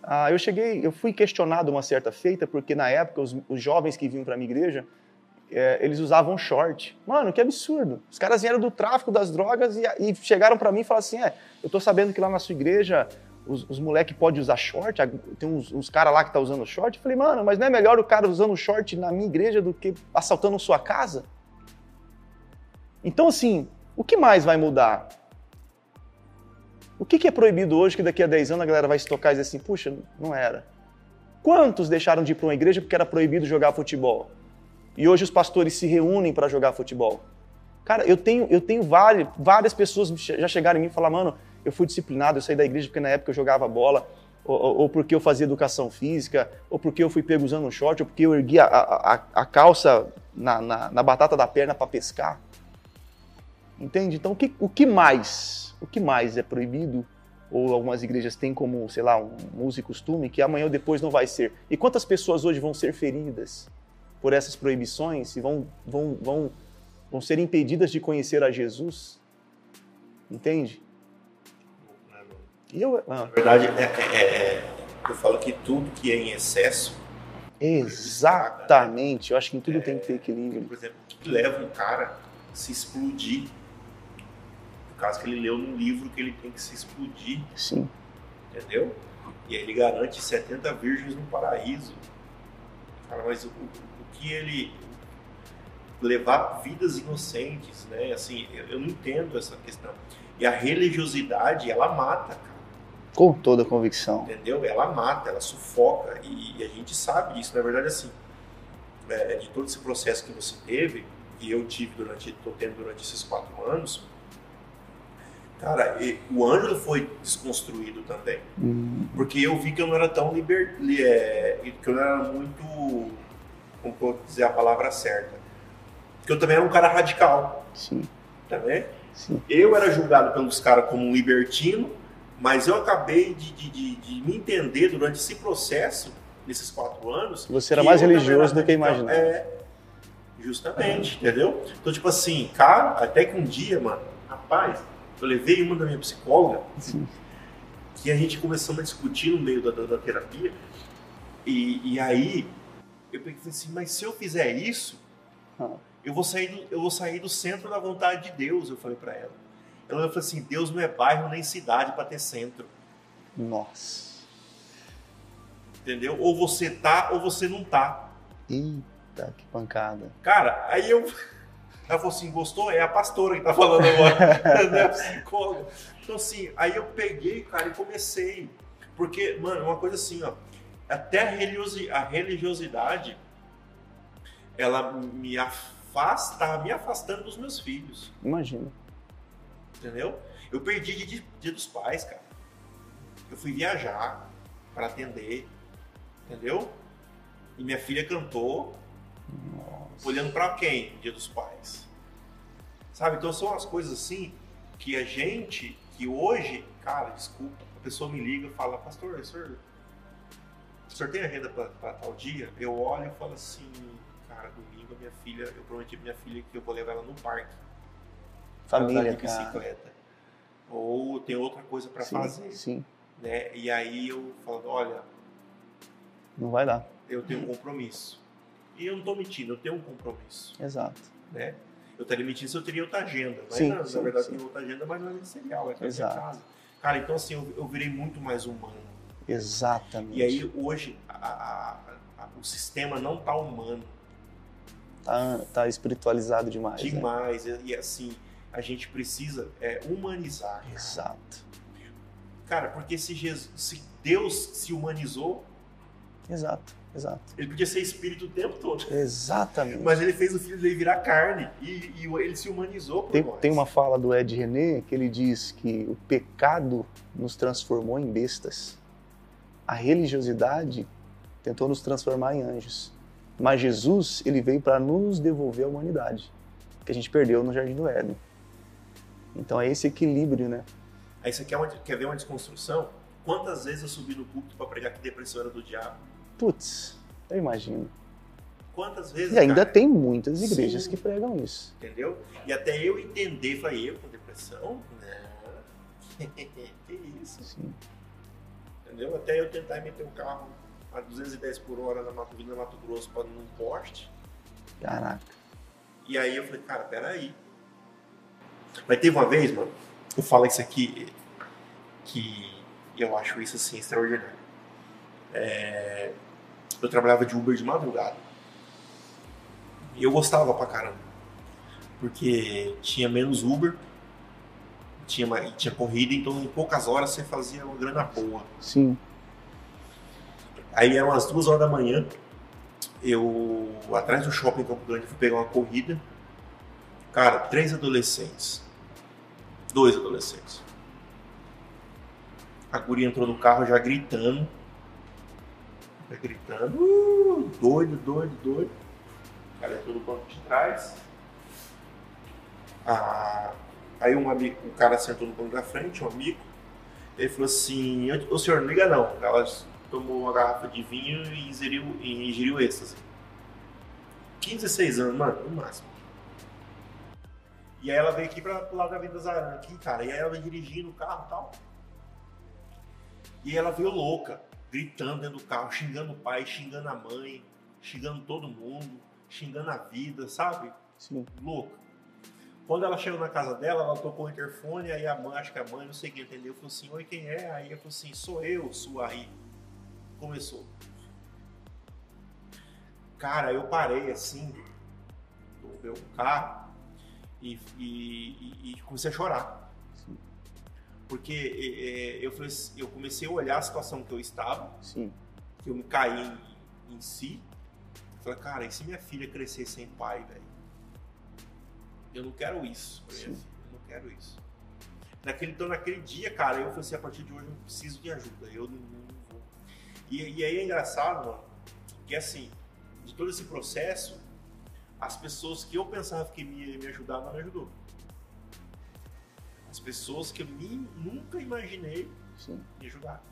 Ah, eu cheguei, eu fui questionado uma certa feita porque na época os, os jovens que vinham para minha igreja, é, eles usavam short. Mano, que absurdo. Os caras vieram do tráfico das drogas e, e chegaram para mim e falaram assim: é, eu tô sabendo que lá na sua igreja os, os moleques podem usar short, tem uns, uns caras lá que tá usando short. Eu falei, mano, mas não é melhor o cara usando short na minha igreja do que assaltando sua casa? Então, assim, o que mais vai mudar? O que, que é proibido hoje que daqui a 10 anos a galera vai se tocar e dizer assim, puxa, não era? Quantos deixaram de ir para uma igreja porque era proibido jogar futebol? E hoje os pastores se reúnem para jogar futebol. Cara, eu tenho, eu tenho várias, várias pessoas já chegaram em mim e falaram, mano, eu fui disciplinado, eu saí da igreja porque na época eu jogava bola, ou, ou, porque eu fazia educação física, ou porque eu fui pego usando um short, ou porque eu ergui a, a, a calça na, na, na batata da perna para pescar. Entende? Então, o que, o que mais? O que mais é proibido? Ou algumas igrejas têm como, sei lá, um uso e costume que amanhã ou depois não vai ser. E quantas pessoas hoje vão ser feridas por essas proibições e vão, vão, vão, vão ser impedidas de conhecer a Jesus? Entende? Eu, ah. Na verdade, é, é, é, eu falo que tudo que é em excesso. Exatamente. Eu acho que em tudo tem que ter equilíbrio. Por exemplo, o que leva um cara a se explodir caso que ele leu num livro que ele tem que se explodir. Sim. Entendeu? E aí ele garante 70 virgens no paraíso. Cara, mas o, o, que ele levar vidas inocentes, né? Assim, eu, eu, não entendo essa questão. E a religiosidade, ela mata, cara. Com toda convicção. Entendeu? Ela mata, ela sufoca. E, e a gente sabe disso. Na verdade, assim, é, de todo esse processo que você teve, e eu tive durante, tô tendo durante esses quatro anos, Cara, o Ângelo foi desconstruído também. Uhum. Porque eu vi que eu não era tão liber... É, que eu não era muito. Como vou dizer a palavra certa? Porque eu também era um cara radical. Sim. Também? Sim. Eu era julgado pelos caras como um libertino, mas eu acabei de, de, de, de me entender durante esse processo, nesses quatro anos. Você era mais religioso do que imaginava. É, justamente, uhum. entendeu? Então, tipo assim, cara, até que um dia, mano, rapaz eu levei uma da minha psicóloga, Sim. que a gente começou a discutir no meio da, da, da terapia. E, e, aí eu pensei assim, mas se eu fizer isso, ah. eu, vou sair do, eu vou sair do centro da vontade de Deus, eu falei para ela. Ela falou assim, Deus não é bairro nem cidade para ter centro. Nossa. Entendeu? Ou você tá ou você não tá. Eita, que pancada. Cara, aí eu [LAUGHS] ela falou assim, gostou? É a pastora que tá falando agora, [LAUGHS] não é a psicóloga. Então assim, aí eu peguei, cara, e comecei. Porque, mano, é uma coisa assim, ó. Até a religiosidade, ela me afasta, tá me afastando dos meus filhos. Imagina. Entendeu? Eu perdi dia, dia dos pais, cara. Eu fui viajar para atender, entendeu? E minha filha cantou. Nossa. Olhando para quem? Dia dos pais. Sabe? Então são as coisas assim que a gente, que hoje, cara, desculpa, a pessoa me liga e fala, pastor, o senhor, o senhor tem agenda para tal dia? Eu olho e falo assim, cara, domingo a minha filha, eu prometi pra minha filha que eu vou levar ela no parque. Família, de bicicleta. Cara. Ou tem outra coisa para fazer. Sim. Né? E aí eu falo, olha, não vai dar. Eu tenho um compromisso. E eu não estou mentindo, eu tenho um compromisso. Exato. Né? Eu estaria mentindo se eu teria outra agenda. Mas sim, não, sim, na verdade sim. tem outra agenda, mas não é serial, é Exato. casa. Cara, então assim, eu, eu, virei muito mais humano. Exatamente. E aí hoje a, a, a, o sistema não tá humano. Tá, tá espiritualizado demais. Né? Demais. Né? E, e, assim, a gente precisa é, humanizar. Exato. Cara, porque se, Jesus, se Deus se humanizou. Exato Exato. Ele podia ser espírito o tempo todo. Exatamente. Mas ele fez o filho dele virar carne e, e ele se humanizou por tem, nós. Tem uma fala do Ed René que ele diz que o pecado nos transformou em bestas. A religiosidade tentou nos transformar em anjos. Mas Jesus, ele veio para nos devolver a humanidade, que a gente perdeu no Jardim do Éden. Então é esse equilíbrio, né? Aí você quer, uma, quer ver uma desconstrução? Quantas vezes eu subi no púlpito para pregar que depressão era do diabo? Putz, eu imagino. Quantas vezes? E ainda cara? tem muitas igrejas Sim. que pregam isso. Entendeu? E até eu entender, falei, eu com depressão? Não. [LAUGHS] que isso? Sim. Entendeu? Até eu tentar meter um carro a 210 por hora na Mato, na Mato Grosso para num poste. Caraca. E aí eu falei, cara, peraí. Mas teve uma vez, mano, eu falo isso aqui, que eu acho isso assim extraordinário. É, eu trabalhava de Uber de madrugada. E eu gostava pra caramba. Porque tinha menos Uber, tinha, tinha corrida, então em poucas horas você fazia uma grana boa. Sim. Aí eram as duas horas da manhã, eu, atrás do shopping Campo Grande, fui pegar uma corrida. Cara, três adolescentes. Dois adolescentes. A guria entrou no carro já gritando gritando, uh, doido, doido, doido. Ela entrou no banco de trás. Ah, aí um amigo, um cara sentou no banco da frente, um amigo. Ele falou assim, o senhor não liga não. Ela tomou uma garrafa de vinho e ingeriu, e ingeriu êxtase. 15, 16 anos, mano, no máximo. E aí ela veio aqui pra, pro lado da Avenida Zarana, aqui, cara. E aí ela dirigindo o carro e tal. E ela veio louca, gritando dentro do carro, xingando o pai, xingando a mãe, xingando todo mundo, xingando a vida, sabe? Sim. Louca. Quando ela chegou na casa dela, ela tocou o interfone, aí a mãe, acho que a mãe, não sei quem entendeu, falou assim, oi, quem é? Aí ela falou assim, sou eu, sua aí. Começou. Cara, eu parei assim, do meu carro e, e, e comecei a chorar. Sim. Porque é, é, eu, falei, assim, eu comecei a olhar a situação que eu estava, Sim. que eu me caí em, em si. Falei, cara, e se minha filha crescer sem pai, velho? Eu não quero isso pra minha Sim. filha, eu não quero isso. Naquele, então, naquele dia, cara, eu falei assim, a partir de hoje eu preciso de ajuda, eu não, não vou. E, e aí é engraçado, mano, que assim, de todo esse processo, as pessoas que eu pensava que me, me ajudar não me ajudou. As pessoas que eu nem, nunca imaginei Sim. me ajudar.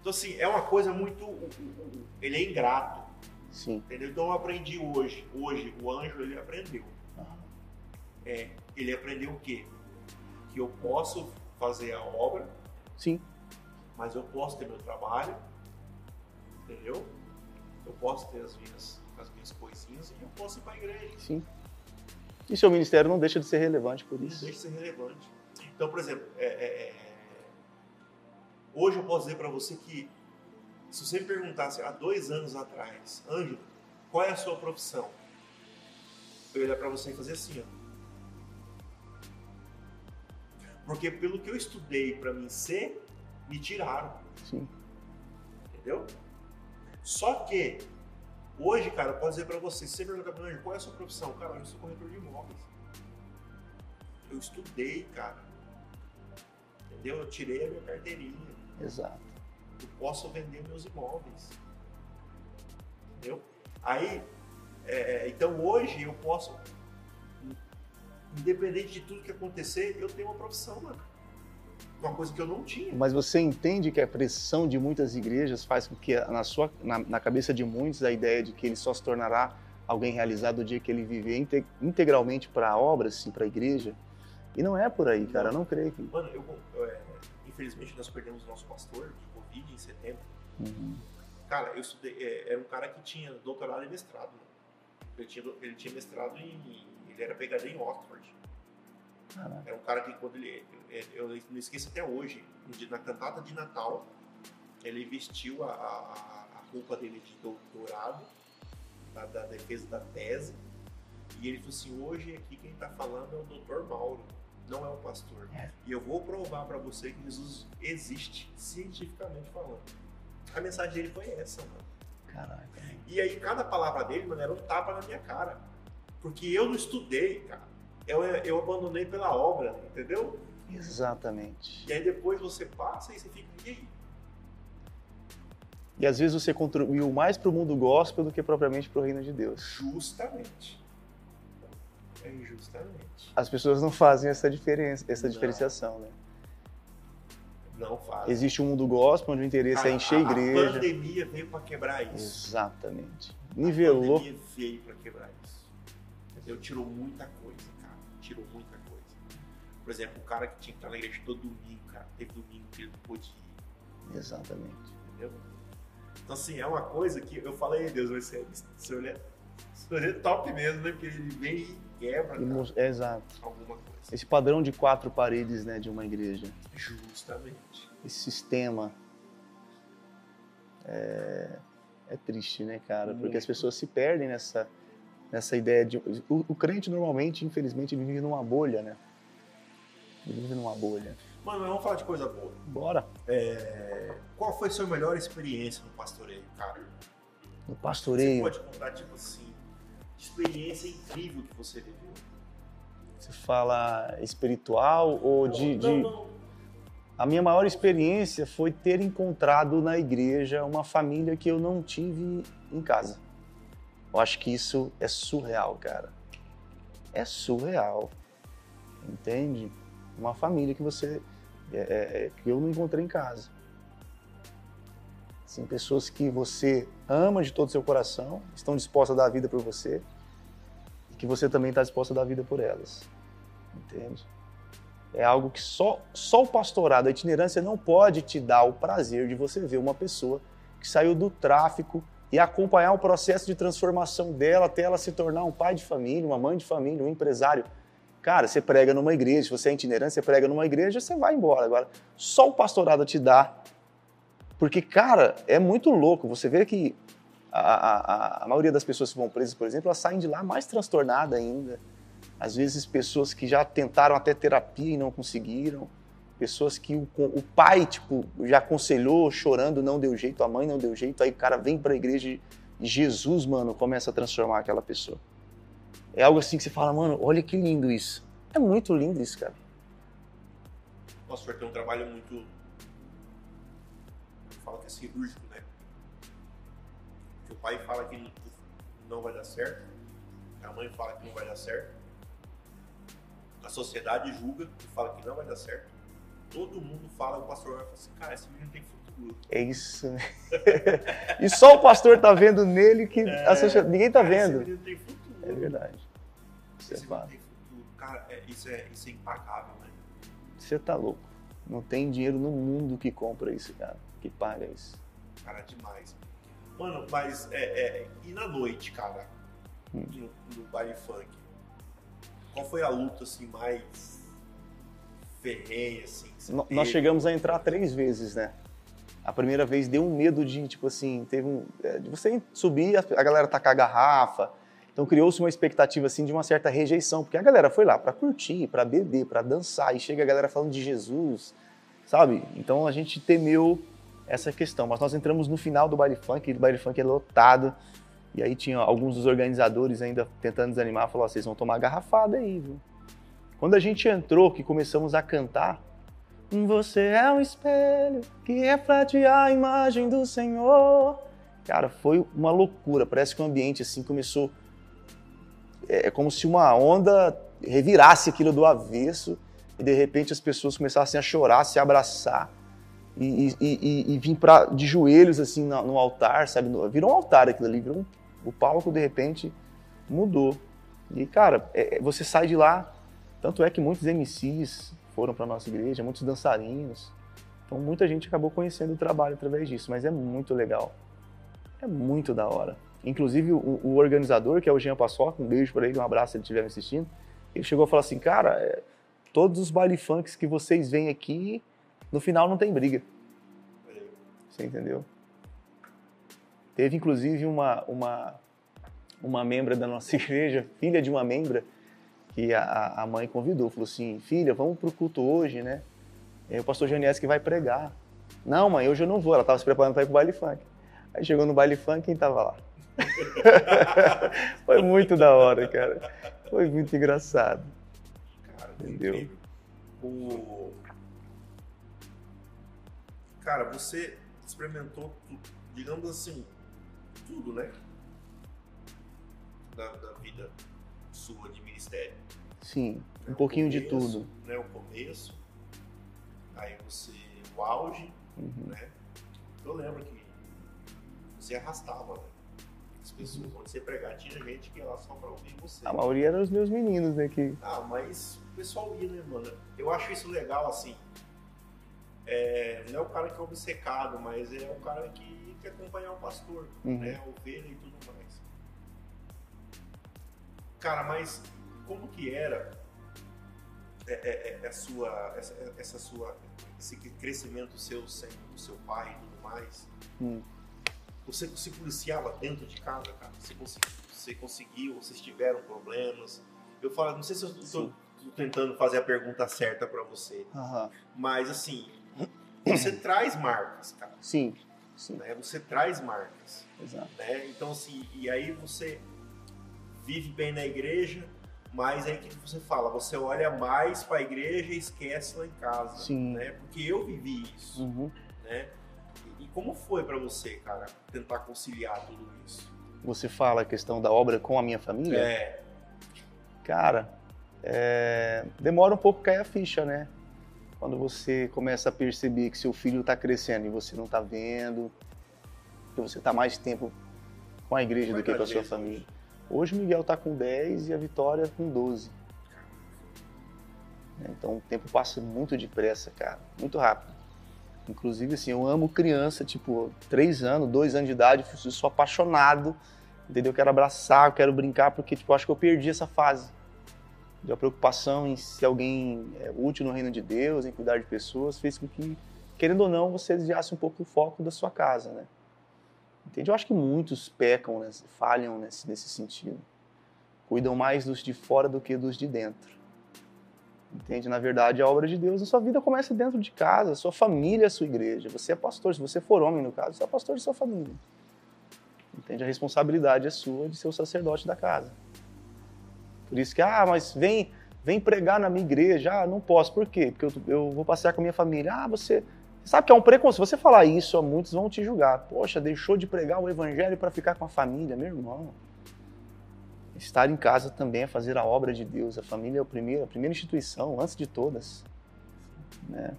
Então, assim, é uma coisa muito. Ele é ingrato, Sim. entendeu? Então, eu aprendi hoje. Hoje, o anjo, ele aprendeu. É, ele aprendeu o quê? Que eu posso fazer a obra, Sim. mas eu posso ter meu trabalho, entendeu? Eu posso ter as minhas, as minhas coisinhas e eu posso ir para a igreja. Sim. E seu ministério não deixa de ser relevante por Isso isso. deixa de ser relevante. Então, por exemplo, é- é- é, hoje eu posso dizer para você que se você me perguntasse há dois anos atrás, Ângelo, qual é a sua profissão? Eu ia olhar para você e fazer assim, ó. Porque pelo que eu estudei para mim ser, me tiraram, Sim. entendeu? Só que hoje, cara, eu posso dizer para você, você perguntar para Ângelo, qual é a sua profissão? Cara, eu sou corretor de imóveis. Eu estudei, cara. Entendeu? Eu tirei a minha carteirinha. Exato. Eu posso vender meus imóveis. Entendeu? Aí, é, então hoje eu posso, independente de tudo que acontecer, eu tenho uma profissão, mano. Uma coisa que eu não tinha. Mas você entende que a pressão de muitas igrejas faz com que na, sua, na, na cabeça de muitos a ideia de que ele só se tornará alguém realizado o dia que ele viver inte- integralmente para a obra, assim, para a igreja? E não é por aí, cara. Eu não creio que. Mano, eu, eu, é, infelizmente nós perdemos o nosso pastor de Covid em setembro. Uhum. Cara, eu estudei, é, era um cara que tinha doutorado e mestrado. Ele tinha, ele tinha mestrado em. Ele era PhD em Oxford. Caraca. Era um cara que quando ele. é, Eu não esqueço até hoje, na cantata de Natal, ele vestiu a, a- a roupa dele de doutorado, da, da defesa da tese, e ele falou assim: hoje aqui quem está falando é o doutor Mauro, não é o pastor. É. E eu vou provar para você que Jesus existe, cientificamente falando. A mensagem dele foi essa, mano. Caraca. E aí cada palavra dele, mano, era um tapa na minha cara. Porque eu não estudei, cara. Eu, eu abandonei pela obra, entendeu? Exatamente. E aí depois você passa e você fica, e aí? E às vezes você contribuiu mais para o mundo gospel do que propriamente para o reino de Deus. Justamente. É justamente. As pessoas não fazem essa diferença, essa Não. diferenciação, né? Não faz. Existe um mundo gospel onde o interesse Cara, é encher a A igreja. pandemia veio para quebrar isso. Exatamente. A Nivelou. pandemia veio para quebrar isso. Entendeu? Tirou muita coisa, Por exemplo, o cara que tinha que estar na igreja todo domingo, cara, teve domingo que ele não pôde ir. Exatamente. Entendeu? Então, assim, é uma coisa que eu falei, Deus, se eu ler top mesmo, né? Porque ele vem e quebra cara, é, exato. alguma coisa. Esse padrão de quatro paredes, né, de uma igreja. Justamente. Esse sistema é, é triste, né, cara? Porque Muito. as pessoas se perdem nessa, nessa ideia de. O, o crente normalmente, infelizmente, vive numa bolha, né? Ele vive numa bolha. Mano, mas vamos falar de coisa boa. Bora. É, Qual foi a sua melhor experiência no pastoreio, cara? No Você pastoreio, pode contar, tipo assim, experiência incrível que você viveu. você fala espiritual ou Não, de. não, de- não. A minha maior experiência foi ter encontrado na igreja uma família que eu não tive em casa. Eu acho que isso é surreal, cara. É surreal. Entende? Uma família que você. É, é, que eu não encontrei em casa. Assim, pessoas que você ama de todo o seu coração, estão dispostas a dar a vida por você, e que você também está disposta a dar a vida por elas. Entende? É algo que só, só o pastorado, a itinerância não pode te dar o prazer de você ver uma pessoa que saiu do tráfico e acompanhar o processo de transformação dela até ela se tornar um pai de família, uma mãe de família, um empresário. Cara, você prega numa igreja, se você é itinerante, você prega numa igreja, você vai embora. Agora, só o pastorado te dá. Porque, cara, é muito louco. Você vê que a, a, a maioria das pessoas que vão presas, por exemplo, elas saem de lá mais transtornadas ainda. Às vezes, pessoas que já tentaram até terapia e não conseguiram pessoas que o, o, pai, tipo, já aconselhou, chorando, não deu jeito, a mãe não deu jeito, aí o cara vem pra igreja e Jesus, mano, começa a transformar aquela pessoa. É algo assim que você fala, mano, olha que lindo isso. É muito lindo isso, cara. Nossa, o senhor tem um trabalho muito. Fala que é cirúrgico, né? Que o pai fala que não vai dar certo, a mãe fala que não vai dar certo, a sociedade julga e fala que não vai dar certo todo mundo fala, o pastor vai falar assim, cara, esse menino tem futuro. É isso. Né? [LAUGHS] e só o pastor tá vendo nele que é, a ninguém tá cara, vendo. Esse menino tem futuro. É verdade. Isso é futuro. Cara, é, isso, é, isso é impagável, né? Você tá louco. Não tem dinheiro no mundo que compra isso, cara, que paga isso. Cara, demais. Mano, mas é, é e na noite, cara, hum. no, no baile funk, qual foi a luta assim mais ferrenha, assim? Nós chegamos a entrar três vezes, né? A primeira vez deu um medo de, tipo assim, teve um, é, de você subir, a galera tacar a garrafa. Então criou-se uma expectativa assim de uma certa rejeição, porque a galera foi lá para curtir, para beber, para dançar, e chega a galera falando de Jesus, sabe? Então a gente temeu essa questão. Mas nós entramos no final do baile funk, o baile funk é lotado. E aí tinha alguns dos organizadores ainda tentando desanimar, falou: vocês vão tomar garrafada aí, viu? Quando a gente entrou, que começamos a cantar, você é um espelho que reflete a imagem do Senhor. Cara, foi uma loucura. Parece que o ambiente assim começou. É, é como se uma onda revirasse aquilo do avesso e de repente as pessoas começassem a chorar, a se abraçar e, e, e, e vir pra, de joelhos assim no, no altar, sabe? Virou um altar aquilo ali, virou um, o palco de repente mudou. E cara, é, você sai de lá tanto é que muitos MCs foram para nossa igreja, muitos dançarinos. Então muita gente acabou conhecendo o trabalho através disso, mas é muito legal. É muito da hora. Inclusive o, o organizador, que é o Jean Passoca, um beijo para ele, um abraço se ele estiver me assistindo, ele chegou a falar assim, cara, é, todos os baile funks que vocês veem aqui, no final não tem briga. Você entendeu? Teve inclusive uma, uma, uma membra da nossa [LAUGHS] igreja, filha de uma membra, que a, a mãe convidou, falou assim, filha, vamos pro culto hoje, né? E o pastor Janies que vai pregar. Não, mãe, hoje eu não vou. Ela estava se preparando para ir pro baile funk. Aí chegou no baile funk, quem tava lá? [LAUGHS] Foi muito da hora, cara. Foi muito engraçado. Cara, entendeu? O... Cara, você experimentou, digamos assim, tudo, né? Da, da vida sua de ministério. Sim, um pouquinho começo, de tudo. Né, o começo, aí você, o auge, uhum. né? Eu lembro que você arrastava, né? As pessoas, quando você pregar, tinha gente que lá só pra ouvir você. A maioria eram os meus meninos, né? Que... Ah, mas o pessoal ia, né, mano? Eu acho isso legal, assim. É, não é o cara que é obcecado, mas é o cara que quer acompanhar o pastor, uhum. né? A ovelha e tudo mais. Cara, mas como que era é, é, é, a sua, essa, essa, sua, esse crescimento seu sem o seu pai e tudo mais? Hum. Você se policiava dentro de casa, cara? Você, você conseguiu? Vocês tiveram problemas? Eu falo, não sei se eu estou tentando fazer a pergunta certa para você, uhum. mas assim, você traz marcas, cara. Sim. Sim. Né? Você traz marcas. Exato. Né? Então, assim, e aí você vive bem na igreja, mas aí que você fala, você olha mais para a igreja e esquece lá em casa, Sim. né? Porque eu vivi isso, uhum. né? E como foi para você, cara, tentar conciliar tudo isso? Você fala a questão da obra com a minha família? É. Cara, é, demora um pouco cair a ficha, né? Quando você começa a perceber que seu filho está crescendo e você não está vendo, que você está mais tempo com a igreja do que com a sua família. Hoje o Miguel está com 10 e a Vitória com 12. Então o tempo passa muito depressa, cara, muito rápido. Inclusive, assim, eu amo criança, tipo, 3 anos, 2 anos de idade, eu sou apaixonado, entendeu? Eu quero abraçar, eu quero brincar, porque, tipo, acho que eu perdi essa fase. De a preocupação em ser alguém é, útil no reino de Deus, em cuidar de pessoas, fez com que, querendo ou não, você desviasse um pouco o foco da sua casa, né? Entende? Eu acho que muitos pecam, né? falham nesse, nesse sentido. Cuidam mais dos de fora do que dos de dentro. Entende? Na verdade, a obra de Deus na sua vida começa dentro de casa, sua família sua igreja. Você é pastor, se você for homem, no caso, você é pastor de sua família. Entende? A responsabilidade é sua de ser o sacerdote da casa. Por isso que, ah, mas vem, vem pregar na minha igreja. Ah, não posso. Por quê? Porque eu, eu vou passear com a minha família. Ah, você Sabe que é um preconceito. Se você falar isso, muitos vão te julgar. Poxa, deixou de pregar o evangelho para ficar com a família, meu irmão. Estar em casa também é fazer a obra de Deus. A família é a primeira, a primeira instituição, antes de todas. Né?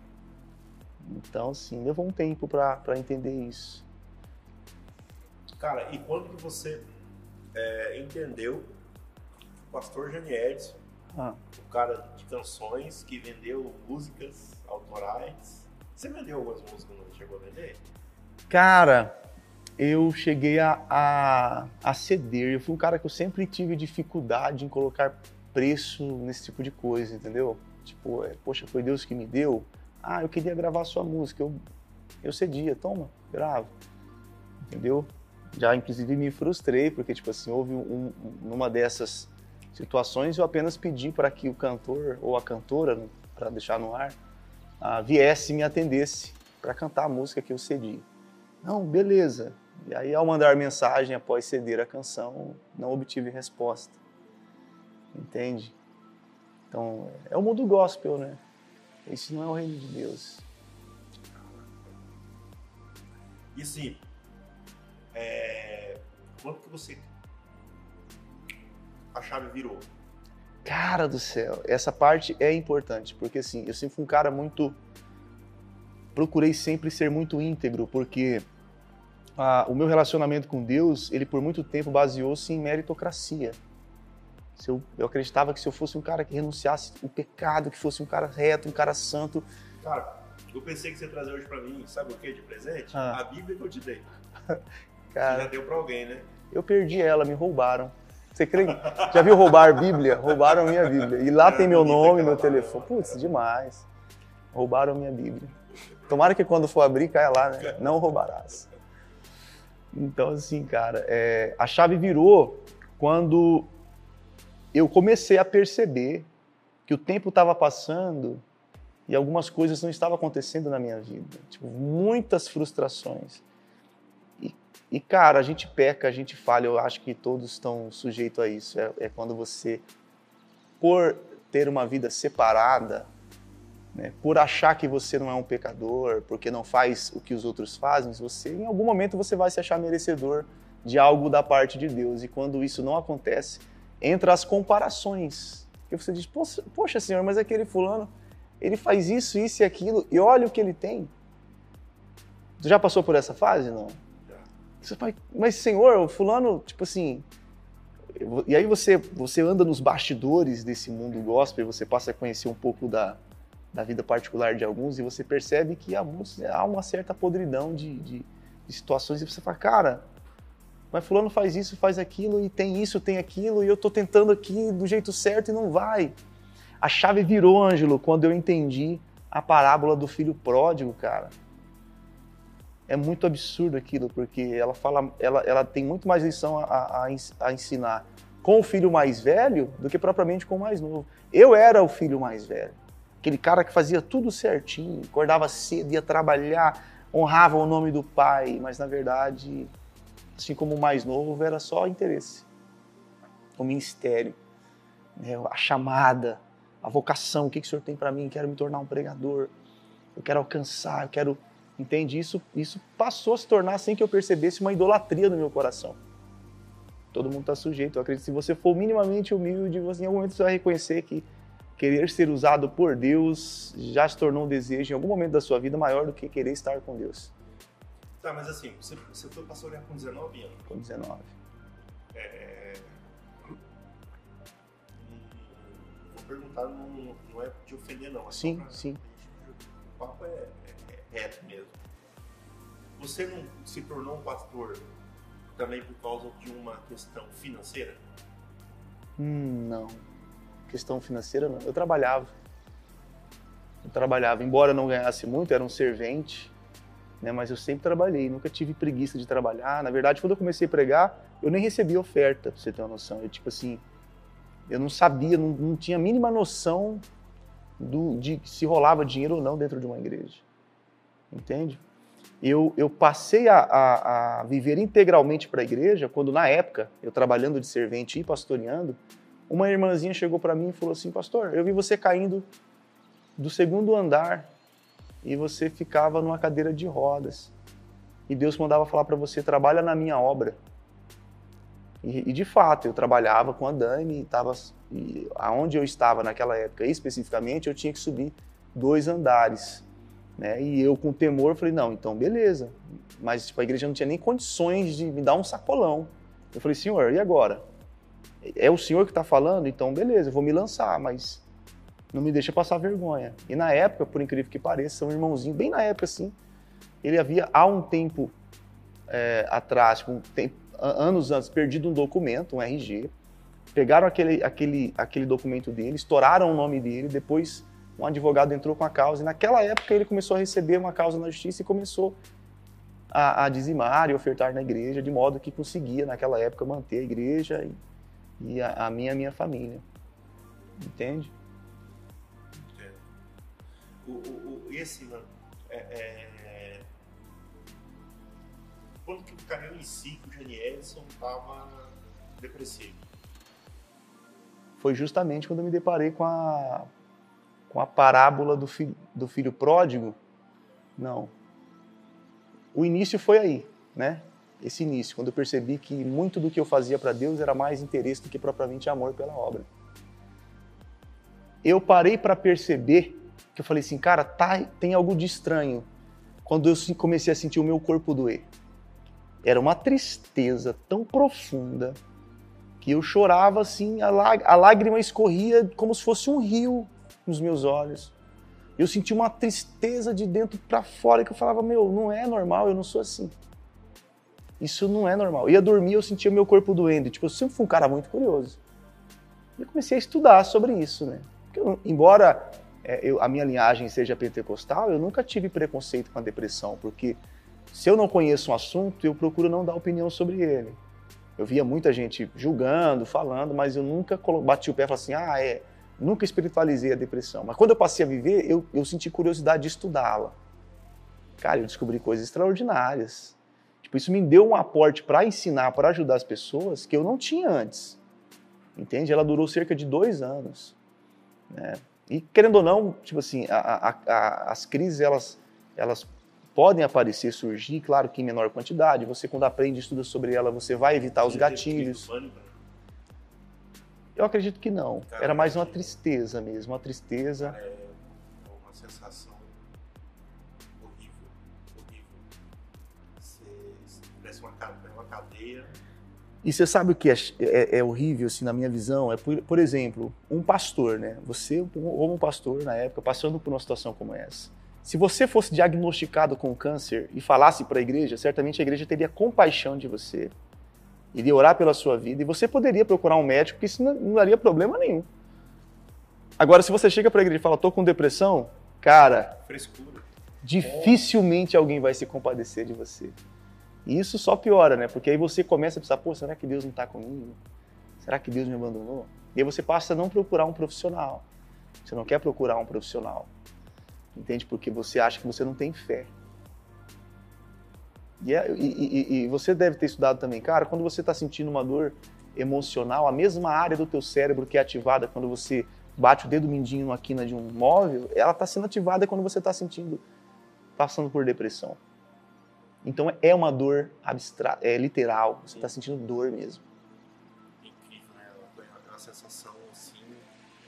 Então, sim, levou um tempo para entender isso. Cara, e quando que você é, entendeu o pastor Janiedes, ah. o cara de canções que vendeu músicas autorais, você vendeu algumas músicas quando chegou a vender? Cara, eu cheguei a, a, a ceder. Eu fui um cara que eu sempre tive dificuldade em colocar preço nesse tipo de coisa, entendeu? Tipo, é, poxa, foi Deus que me deu. Ah, eu queria gravar sua música. Eu, eu cedia, toma, grava. Entendeu? Já, inclusive, me frustrei, porque, tipo assim, houve um, dessas situações, eu apenas pedi para que o cantor ou a cantora, para deixar no ar, ah, viesse e me atendesse para cantar a música que eu cedi. Não, beleza. E aí, ao mandar mensagem após ceder a canção, não obtive resposta. Entende? Então, é o mundo gospel, né? Esse não é o reino de Deus. E assim, é... quando que você a chave virou? Cara do céu, essa parte é importante, porque assim, eu sempre fui um cara muito. Procurei sempre ser muito íntegro, porque ah, o meu relacionamento com Deus, ele por muito tempo baseou-se em meritocracia. Se eu, eu acreditava que se eu fosse um cara que renunciasse o pecado, que fosse um cara reto, um cara santo. Cara, eu pensei que você ia trazer hoje para mim, sabe o que de presente? Ah. A Bíblia que eu te dei. [LAUGHS] cara, você já deu para alguém, né? Eu perdi ela, me roubaram. Você crê? Já viu roubar Bíblia? Roubaram a minha Bíblia. E lá tem meu nome, meu telefone. Putz, demais. Roubaram a minha Bíblia. Tomara que quando for abrir, caia lá, né? [LAUGHS] Não roubarás. Então, assim, cara, é... a chave virou quando eu comecei a perceber que o tempo estava passando e algumas coisas não estavam acontecendo na minha vida. Tipo, muitas frustrações. E, cara, a gente peca, a gente falha, eu acho que todos estão sujeitos a isso. É, é quando você, por ter uma vida separada, né, por achar que você não é um pecador, porque não faz o que os outros fazem, você, em algum momento você vai se achar merecedor de algo da parte de Deus. E quando isso não acontece, entra as comparações. E você diz, poxa, poxa Senhor, mas aquele fulano, ele faz isso, isso e aquilo, e olha o que ele tem. Você já passou por essa fase, não? Você fala, mas senhor, o fulano, tipo assim. E aí você, você anda nos bastidores desse mundo gospel, você passa a conhecer um pouco da, da vida particular de alguns e você percebe que há, há uma certa podridão de, de, de situações e você fala, cara, mas fulano faz isso, faz aquilo e tem isso, tem aquilo e eu tô tentando aqui do jeito certo e não vai. A chave virou, Ângelo, quando eu entendi a parábola do filho pródigo, cara é muito absurdo aquilo, porque ela fala, ela, ela tem muito mais lição a, a, a, ensinar com o filho mais velho do que propriamente com o mais novo. Eu era o filho mais velho, aquele cara que fazia tudo certinho, acordava cedo, ia trabalhar, honrava o nome do pai, mas na verdade, assim como o mais novo, era só interesse, o ministério, né, a chamada, a vocação, o que, que o senhor tem para mim? Quero me tornar um pregador, eu quero alcançar, eu quero Entende? Isso, isso passou a se tornar, sem que eu percebesse, uma idolatria no meu coração. Todo mundo está sujeito. Eu acredito que se você for minimamente humilde, você, em algum momento você vai reconhecer que querer ser usado por Deus já se tornou um desejo em algum momento da sua vida maior do que querer estar com Deus. Tá, mas assim, você, você foi pastorear com 19 anos. Com 19. É... Vou perguntar, não, não é de ofender, não. É sim, pra... sim. O papo é, é, é reto mesmo. Você não se tornou um pastor também por causa de uma questão financeira? Hum, não. Questão financeira, não. Eu trabalhava. Eu trabalhava. Embora não ganhasse muito, era um servente, né? mas eu sempre trabalhei. Nunca tive preguiça de trabalhar. Na verdade, quando eu comecei a pregar, eu nem recebi oferta, pra você ter uma noção. Eu, tipo assim, eu não sabia, não, não tinha a mínima noção do, de se rolava dinheiro ou não dentro de uma igreja. Entende? eu, eu passei a, a, a viver integralmente para a igreja quando, na época, eu trabalhando de servente e pastoreando, uma irmãzinha chegou para mim e falou assim: Pastor, eu vi você caindo do segundo andar e você ficava numa cadeira de rodas. E Deus mandava falar para você: trabalha na minha obra. E, e, de fato, eu trabalhava com a Dani, e tava, e aonde eu estava naquela época especificamente, eu tinha que subir dois andares. Né? E eu, com temor, falei: não, então beleza. Mas tipo, a igreja não tinha nem condições de me dar um sacolão. Eu falei: senhor, e agora? É o senhor que está falando? Então beleza, eu vou me lançar, mas não me deixa passar vergonha. E na época, por incrível que pareça, um irmãozinho, bem na época assim, ele havia há um tempo é, atrás, um tempo, anos antes, perdido um documento, um RG. Pegaram aquele, aquele, aquele documento dele, estouraram o nome dele, depois um advogado entrou com a causa e naquela época ele começou a receber uma causa na justiça e começou a, a dizimar e ofertar na igreja de modo que conseguia naquela época manter a igreja e a, a, minha a minha família. Entende? Entendo. O, o, o, esse, mano, é, é... quando que o caminho em si, o Janielson estava depressivo? Foi justamente quando eu me deparei com a com a parábola do filho, do filho pródigo. Não. O início foi aí, né? Esse início, quando eu percebi que muito do que eu fazia para Deus era mais interesse do que propriamente amor pela obra. Eu parei para perceber que eu falei assim, cara, tá, tem algo de estranho. Quando eu comecei a sentir o meu corpo doer. Era uma tristeza tão profunda que eu chorava assim, a, a lágrima escorria como se fosse um rio nos meus olhos. Eu senti uma tristeza de dentro para fora que eu falava, meu, não é normal, eu não sou assim. Isso não é normal. Eu ia dormir, eu sentia meu corpo doendo. Tipo, eu sempre fui um cara muito curioso. E eu comecei a estudar sobre isso, né? Porque eu, embora é, eu, a minha linhagem seja pentecostal, eu nunca tive preconceito com a depressão, porque se eu não conheço um assunto, eu procuro não dar opinião sobre ele. Eu via muita gente julgando, falando, mas eu nunca bati o pé e falei assim, ah, é, Nunca espiritualizei a depressão, mas quando eu passei a viver, eu, eu senti curiosidade de estudá-la. Cara, eu descobri coisas extraordinárias. Tipo, isso me deu um aporte para ensinar, para ajudar as pessoas que eu não tinha antes. Entende? Ela durou cerca de dois anos. Né? E querendo ou não, tipo assim, a, a, a, as crises elas, elas podem aparecer, surgir, claro que em menor quantidade. Você quando aprende e estuda sobre ela, você vai evitar os gatilhos. Eu acredito que não. Era mais uma tristeza mesmo, uma tristeza. É uma sensação E você sabe o que é, é, é, horrível, assim, na minha visão? É, por, por exemplo, um pastor, né? Você, como um pastor, na época, passando por uma situação como essa. Se você fosse diagnosticado com câncer e falasse para a igreja, certamente a igreja teria compaixão de você, iria orar pela sua vida e você poderia procurar um médico, que isso não, daria problema nenhum. Agora, se você chega para a igreja e fala, tô com depressão, cara, frescura. Dificilmente alguém vai se compadecer de você. E isso só piora, né? Porque aí você começa a pensar, pô, será que Deus não está comigo? Será que Deus me abandonou? E aí você passa a não procurar um profissional. Você não quer procurar um profissional. Entende? Porque você acha que você não tem fé. E, é, e, e, e, você deve ter estudado também, cara, quando você está sentindo uma dor emocional, a mesma área do teu cérebro que é ativada quando você bate o dedo mindinho na quina de um móvel, ela está sendo ativada quando você está sentindo, passando por depressão. Então é uma dor abstrata, é literal, você está sentindo dor mesmo. sensação assim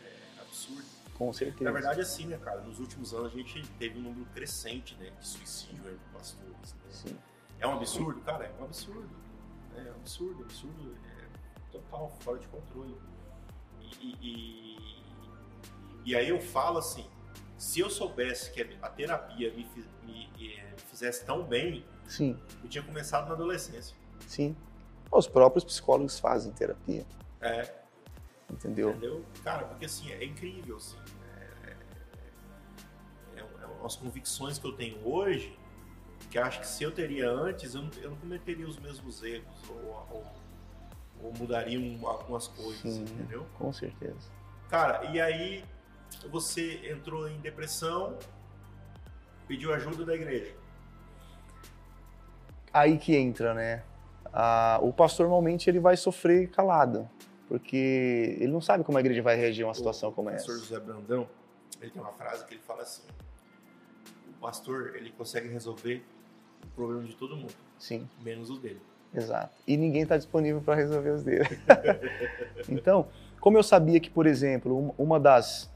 é, absurda. Com certeza. Na verdade, assim, né, cara? Nos últimos anos a gente teve um número crescente né, de suicídio entre pastores. Né? Sim. É um absurdo? Cara, é um absurdo. É um absurdo, absurdo. É total, fora de controle. E, e, e aí eu falo assim, se eu soubesse que a terapia me, me, me eh, fizesse tão bem, Sim. eu tinha começado na adolescência. Sim. Os próprios psicólogos fazem terapia. É. Entendeu? Entendeu? Cara, porque assim, é incrível, assim. É, é, é, é umas convicções que eu tenho hoje que acho que se eu teria antes, eu não, eu não cometeria os mesmos erros ou, ou, ou mudaria um, algumas coisas, Sim, entendeu? Com certeza. Cara, e aí você entrou em depressão, pediu ajuda da igreja. Aí que entra, né? Ah, o pastor normalmente ele vai sofrer calado, porque ele não sabe como a igreja vai reagir a uma situação o como pastor essa. José Brandão, ele tem uma frase que ele fala assim: o pastor ele consegue resolver o problema de todo mundo, Sim, menos o dele. exato. E ninguém está disponível para resolver os dele. [LAUGHS] então, como eu sabia que, por exemplo, um- uma das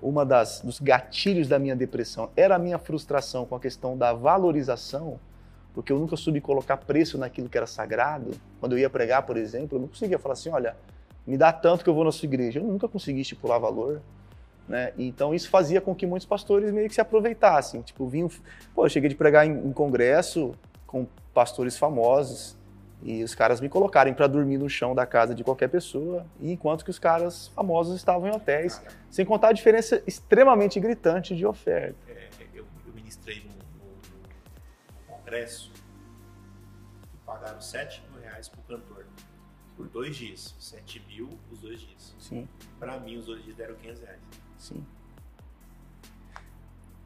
uma das dos gatilhos da minha depressão era a minha frustração com a questão da valorização, porque eu nunca soube colocar preço naquilo que era sagrado. Quando eu ia pregar, por exemplo, eu não conseguia falar assim, olha, me dá tanto que eu vou na sua igreja. Eu nunca consegui estipular valor. Né? Então isso fazia com que muitos pastores meio que se aproveitassem. Tipo, vinham. Pô, eu cheguei de pregar em, em congresso com pastores famosos e os caras me colocarem para dormir no chão da casa de qualquer pessoa, enquanto que os caras famosos estavam em hotéis, Cara, sem contar a diferença extremamente gritante de oferta. é, eu, eu ministrei num- num congresso que pagaram 7 mil reais pro cantor por dois dias. 7 mil os dois dias. Sim, Pra mim, os dois dias deram 500 reais. sim.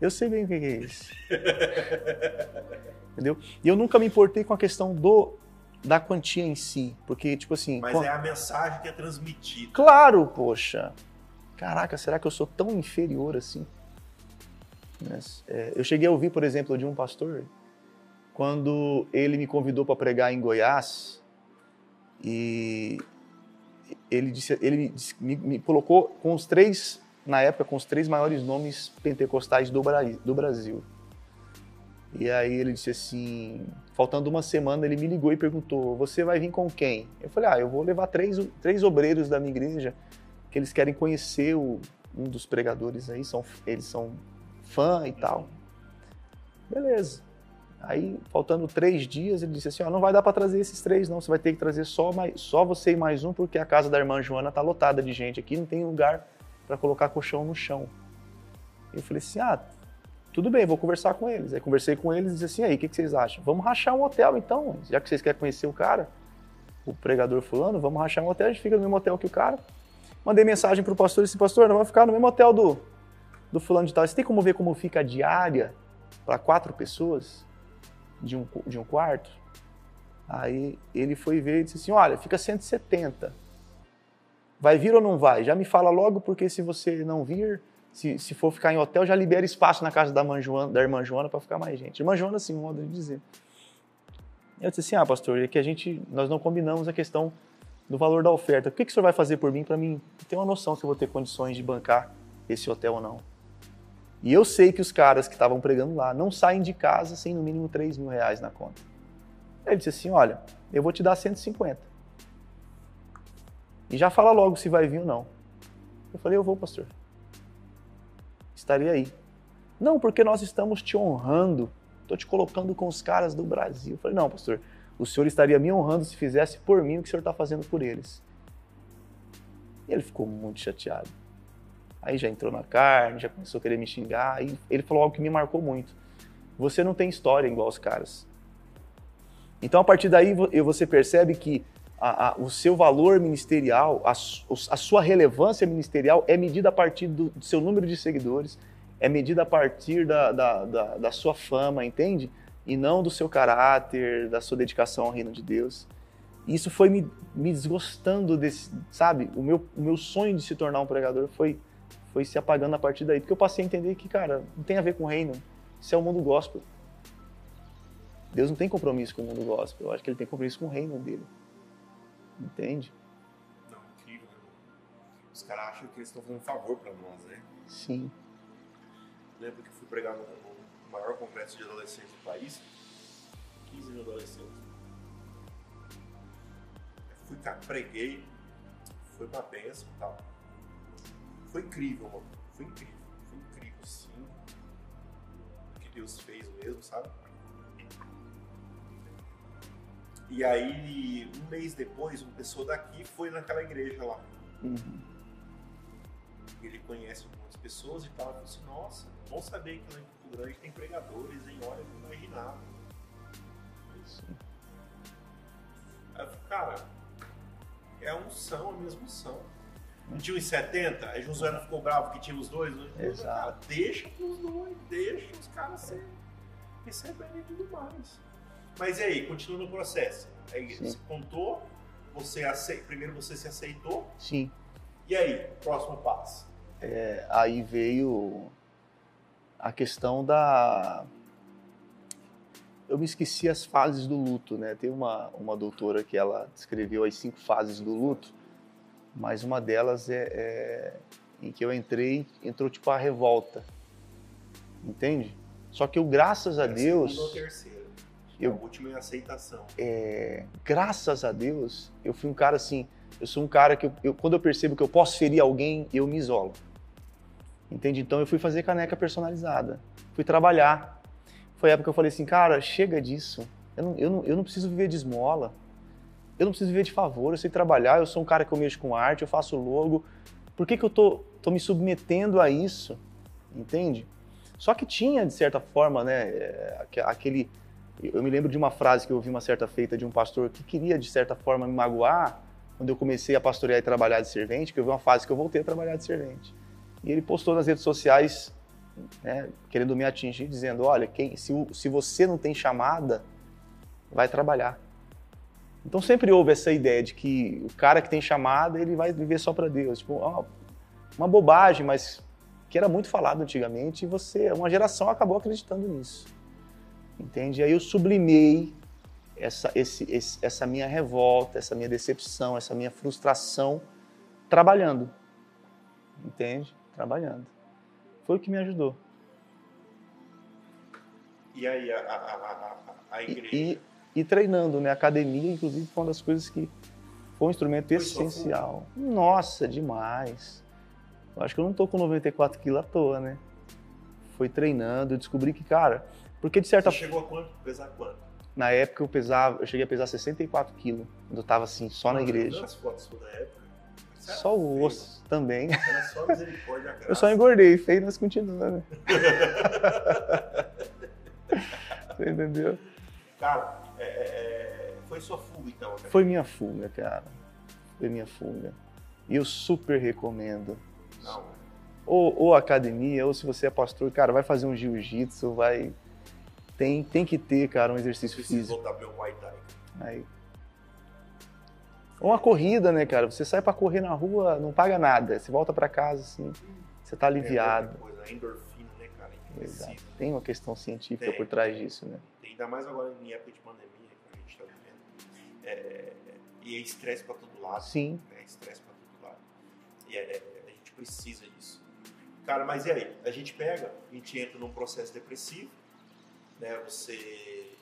Eu sei bem o que é isso. [LAUGHS] Entendeu? E eu nunca me importei com a questão do da quantia em si, porque tipo assim, Mas é a mensagem que é transmitida. Claro, poxa. Caraca, será que eu sou tão inferior assim? Mas, é, eu cheguei a ouvir, por exemplo, de um pastor, quando ele me convidou para pregar em Goiás, e ele, disse, ele disse- me, me colocou com os três, na época, com os três maiores nomes pentecostais do, do Brasil. E aí ele disse assim, faltando uma semana, ele me ligou e perguntou: Você vai vir com quem? Eu falei: Ah, eu vou levar três, três obreiros da minha igreja que eles querem conhecer o- um dos pregadores aí, são, eles são fã e tal. Beleza. Aí, faltando três dias, ele disse assim: Ó, não vai dar para trazer esses três, não. Você vai ter que trazer só, mais, só você e mais um, porque a casa da irmã Joana tá lotada de gente aqui, não tem lugar para colocar colchão no chão. Eu falei assim: Ah, tudo bem, vou conversar com eles. Aí conversei com eles e disse assim: aí, o que, que vocês acham? Vamos rachar um hotel então, já que vocês querem conhecer o cara, o pregador fulano, vamos rachar um hotel, a gente fica no mesmo hotel que o cara. Mandei mensagem pro pastor e disse: Pastor, nós vamos ficar no mesmo hotel do, do fulano de tal. Você tem como ver como fica a diária para quatro pessoas de um, de um quarto? Aí ele foi ver e disse assim: Olha, fica 170. Vai vir ou não vai? Já me fala logo, porque se você não vir, se, se for ficar em hotel, já libera espaço na casa da, Joana, da irmã Joana para ficar mais gente. Irmã Joana, assim, um modo de dizer. Eu disse assim: Ah, pastor, é que a gente, nós não combinamos a questão do valor da oferta. O que, que o senhor vai fazer por mim para mim ter uma noção se eu vou ter condições de bancar esse hotel ou não? E eu sei que os caras que estavam pregando lá não saem de casa sem no mínimo 3 mil reais na conta. Ele disse assim: Olha, eu vou te dar 150. E já fala logo se vai vir ou não. Eu falei: Eu vou, pastor. Estarei aí. Não, porque nós estamos te honrando. Estou te colocando com os caras do Brasil. Eu falei: Não, pastor. O senhor estaria me honrando se fizesse por mim o que o senhor está fazendo por eles. E ele ficou muito chateado. Aí já entrou na carne, já começou a querer me xingar. E ele falou algo que me marcou muito. Você não tem história igual os caras. Então, a partir daí, vo- você percebe que a- a- o seu valor ministerial, a, a sua relevância ministerial é medida a partir do, do seu número de seguidores, é medida a partir da, da, da, da sua fama, entende? E não do seu caráter, da sua dedicação ao reino de Deus. Isso foi me, me desgostando desse, sabe? O meu, o meu sonho de se tornar um pregador foi, foi se apagando a partir daí, porque eu passei a entender que, cara, não tem a ver com o reino, isso é o mundo gospel. Deus não tem compromisso com o mundo gospel, eu acho que ele tem compromisso com o reino dele. Entende? Não, incrível. né? Os caras acham que eles estão fazendo um favor pra nós, né? Sim. Lembro que fui pregar no, maior congresso de adolescentes do país. 15 mil adolescentes. Fui, cá, preguei, foi uma benção e tal. Foi incrível, mano. Foi incrível. Foi incrível, sim. O que Deus fez mesmo, sabe? E aí, um mês depois, uma pessoa daqui foi naquela igreja lá. Uhum. Ele conhece algumas pessoas e falei assim, nossa, bom saber que lá em Campo Grande tem pregadores que eu não imaginava. Sim. Aí eu falei, cara, é a unção, a mesma unção. Não tinha uns 70, aí Josué não ficou bravo que tinha os dois. Eu falei, Exato. Cara, deixa pros dois, deixa os caras ser, receberem e tudo mais. Mas e aí, continua no processo. Aí Sim. você contou, você primeiro você se aceitou, Sim. e aí, próximo passo. É, aí veio a questão da. Eu me esqueci as fases do luto, né? Tem uma, uma doutora que ela descreveu as cinco fases do luto, mas uma delas é, é em que eu entrei, entrou tipo a revolta, entende? Só que eu, graças a Era Deus, ou terceira. eu- A última é a aceitação. é, graças a Deus, eu fui um cara assim. Eu sou um cara que, eu, eu- quando eu percebo que eu posso ferir alguém, eu me isolo. Entende? Então eu fui fazer caneca personalizada. Fui trabalhar. Foi a época que eu falei assim, cara, chega disso. Eu não, eu não, eu não preciso viver de esmola. Eu não preciso viver de favor. Eu sei trabalhar. Eu sou um cara que eu mexo com arte. Eu faço logo. Por que, que eu tô, tô me submetendo a isso? Entende? Só que tinha, de certa forma, né, aque- aquele eu me lembro de uma frase que eu ouvi uma certa feita de um pastor que queria, de certa forma, me magoar quando eu comecei a pastorear e trabalhar de servente, que eu vi uma fase que eu voltei a trabalhar de servente. E ele postou nas redes sociais, né, querendo me atingir, dizendo: Olha, quem, se, se você não tem chamada, vai trabalhar. Então sempre houve essa ideia de que o cara que tem chamada, ele vai viver só para Deus. Tipo, ó, uma bobagem, mas que era muito falado antigamente, e você, uma geração acabou acreditando nisso entende? E aí eu sublimei essa, esse, esse- essa minha revolta, essa minha decepção, essa minha frustração trabalhando, entende? Trabalhando. Foi o que me ajudou. E aí, a, a, a, a, a E, igreja. e, e treinando, né? Academia, inclusive, foi uma das coisas que foi um instrumento Foi essencial. Nossa, demais. Eu acho que eu não tô com 94 quilos à toa, né? Foi treinando, eu descobri que, cara, porque de certa Você chegou a quanto? Pesar quanto? Na época eu pesava, eu cheguei a pesar 64 quilos, quando eu tava assim, só na eu vi igreja. As fotos da época. Você Só o feio, osso também. Era só misericórdia. a [LAUGHS] Eu graça. só engordei, feio, mas continua, né? [LAUGHS] Você entendeu? Cara, é, é, é, foi sua fuga então, né? Foi minha fuga, cara. Foi minha fuga. E eu super recomendo. Não, Ou, ou academia, ou se você é pastor, cara, vai fazer um jiu-jitsu, vai. Tem, tem que ter, cara, um exercício preciso físico. voltar pro Muay Thai. Aí. Ou uma corrida, né, cara? Você sai pra correr na rua, não paga nada. Você volta pra casa, assim, você tá aliviado. É outra coisa, a endorfina, né, cara? Tem uma questão científica Tem. por trás disso, né? Ainda mais agora em época de pandemia que a gente tá vivendo. É, e é estresse pra todo lado. Sim. né? Estresse pra todo lado. E é- é- a gente precisa disso. Cara, mas e aí? A gente pega, a gente entra num processo depressivo, né? Você.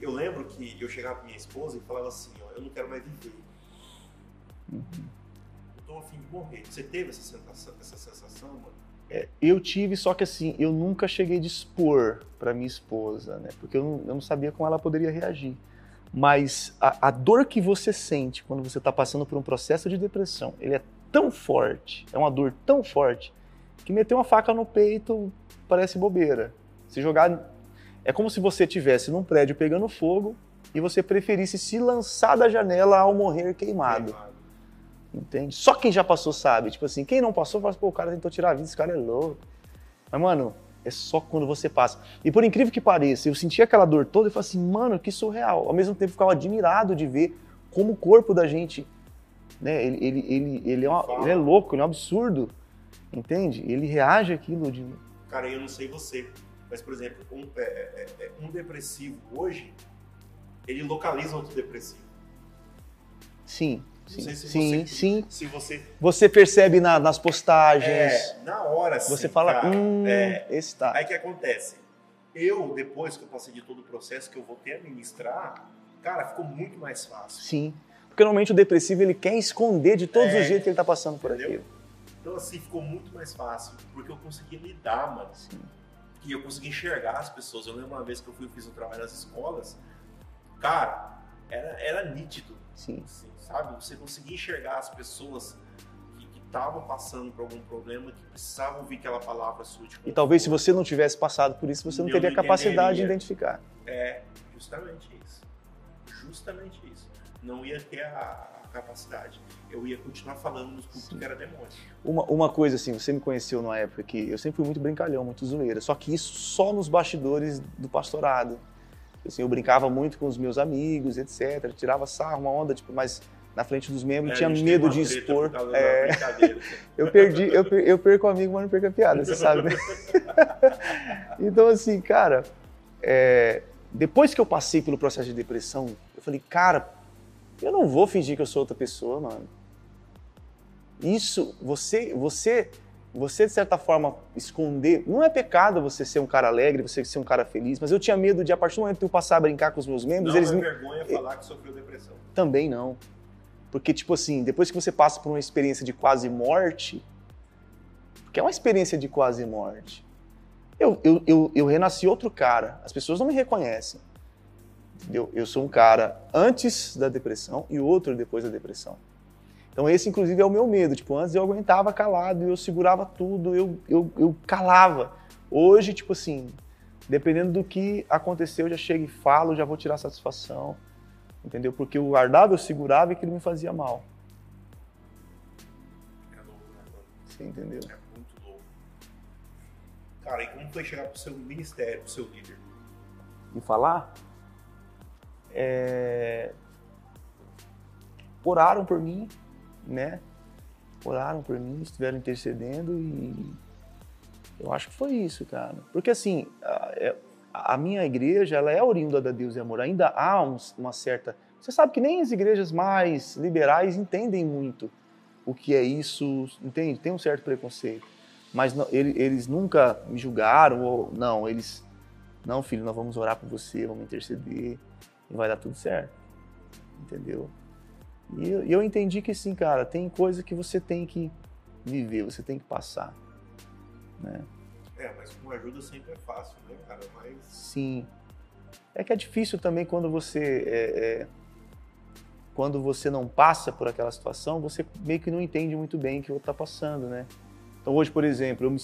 Eu lembro que eu chegava pra minha esposa e falava assim, ó, eu não quero mais viver. Uhum. Eu tô a fim de morrer. Você teve essa sensação, essa sensação mano? É, eu tive, só que assim, eu nunca cheguei a expor pra minha esposa, né? Porque eu não, eu não sabia como ela poderia reagir. Mas a, a dor que você sente quando você está passando por um processo de depressão, ele é tão forte, é uma dor tão forte, que meter uma faca no peito parece bobeira. Se jogar. É como se você estivesse num prédio pegando fogo e você preferisse se lançar da janela ao morrer queimado. Entende? Só quem já passou sabe. Tipo assim, quem não passou, fala assim, pô, o cara tentou tirar a vida, esse cara é louco. Mas, mano, é só quando você passa. E por incrível que pareça, eu senti aquela dor toda e falei assim, mano, que surreal. Ao mesmo tempo, eu ficava admirado de ver como o corpo da gente, né, ele, ele, ele, ele, é, uma- ele é louco, ele é um absurdo. Entende? Ele reage àquilo de. Cara, eu não sei você, mas, por exemplo, um, é, é, é, um depressivo hoje, ele localiza outro depressivo. Sim, Sei se sim, você, sim. Se você. Você percebe na- nas postagens. É, na hora, assim, você fala, cara, hum, é, esse tá. Aí que acontece? Eu, depois que eu passei de todo o processo que eu voltei a ministrar, cara, ficou muito mais fácil. Sim. Porque normalmente o depressivo ele quer esconder de todos É. os jeitos que ele tá passando por Entendeu? aquilo. Então, assim, ficou muito mais fácil, porque eu conseguia lidar, mano. Sim. E eu conseguia enxergar as pessoas. Eu lembro uma vez que eu fui fiz um trabalho nas escolas, cara, era, era nítido, Sim. assim, sabe? Você conseguia enxergar as pessoas que estavam passando por algum problema, que precisavam ouvir aquela palavra sua E talvez se você não tivesse passado por isso, você não teria não capacidade de identificar. É, justamente isso. Justamente isso. Não ia ter a, capacidade. Eu ia continuar falando nos cultos que era demônio. Uma, uma coisa assim, você me conheceu numa época que eu sempre fui muito brincalhão, muito zoeira. Só que isso só nos bastidores do pastorado. Assim, eu brincava muito com os meus amigos, etc. Tirava sarro, uma onda, tipo, mas na frente dos membros É, tinha medo de expor. É, brincadeira. [LAUGHS] eu perdi, eu, per- eu perco o amigo, mas não perco a piada, você sabe, né? [LAUGHS] então, assim, cara, é, depois que eu passei pelo processo de depressão, eu falei, cara, eu não vou fingir que eu sou outra pessoa, mano. Isso, você, você, você de certa forma esconder, não é pecado você ser um cara alegre, você ser um cara feliz, mas eu tinha medo de a partir do momento que eu passar a brincar com os meus membros, Não eles é me- vergonha falar que sofreu depressão. também não. Porque, tipo assim, depois que você passa por uma experiência de quase morte, que é uma experiência de quase morte, eu, eu, eu, eu renasci outro cara. As pessoas não me reconhecem. Entendeu? Eu sou um cara antes da depressão e outro depois da depressão. Então, esse, inclusive, é o meu medo. Tipo, antes eu aguentava calado, eu segurava tudo, eu, eu, eu calava. Hoje, tipo assim, dependendo do que aconteceu, eu já chego e falo, já vou tirar satisfação entendeu? Porque eu guardava, eu segurava e aquilo me fazia mal, É louco, né, mano? você entendeu? É muito louco. Cara, e como foi chegar pro seu ministério, pro seu líder? E falar, é... oraram por mim, né? Oraram por mim, estiveram intercedendo e eu acho que foi isso, cara. Porque assim, a, é- a minha igreja, ela é oriunda da Deus e Amor. Ainda há um- uma certa... Você sabe que nem as igrejas mais liberais entendem muito o que é isso, entende? Tem um certo preconceito. Mas não- ele- eles nunca me julgaram, ou não, eles... Não, filho, nós vamos orar por você, vamos interceder e vai dar tudo certo. Entendeu? E eu, eu entendi que sim, cara, tem coisa que você tem que viver, você tem que passar. Né? É, mas com ajuda sempre é fácil, né, cara? Mas. Sim. É que é difícil também quando você é, é, quando você não passa por aquela situação, você meio que não entende muito bem o que o outro está passando, né? Então hoje, por exemplo, eu me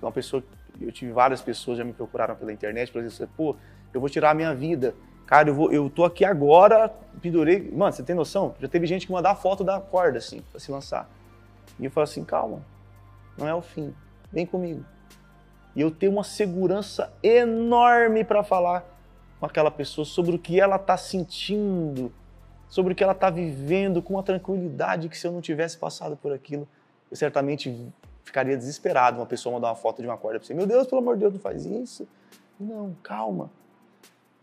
uma pessoa, eu tive várias pessoas já me procuraram pela internet, por exemplo, pô, eu vou tirar a minha vida. Cara, eu, vou, eu tô aqui agora, pendurei. Mano, você tem noção? Já teve gente que mandar foto da corda, assim, pra se lançar. E eu falo assim, calma, não é o fim, vem comigo. E eu tenho uma segurança enorme para falar com aquela pessoa sobre o que ela está sentindo, sobre o que ela está vivendo, com uma tranquilidade que se eu não tivesse passado por aquilo, eu certamente ficaria desesperado uma pessoa mandar uma foto de uma corda para você. Meu Deus, pelo amor de Deus, não faz isso. Não, calma.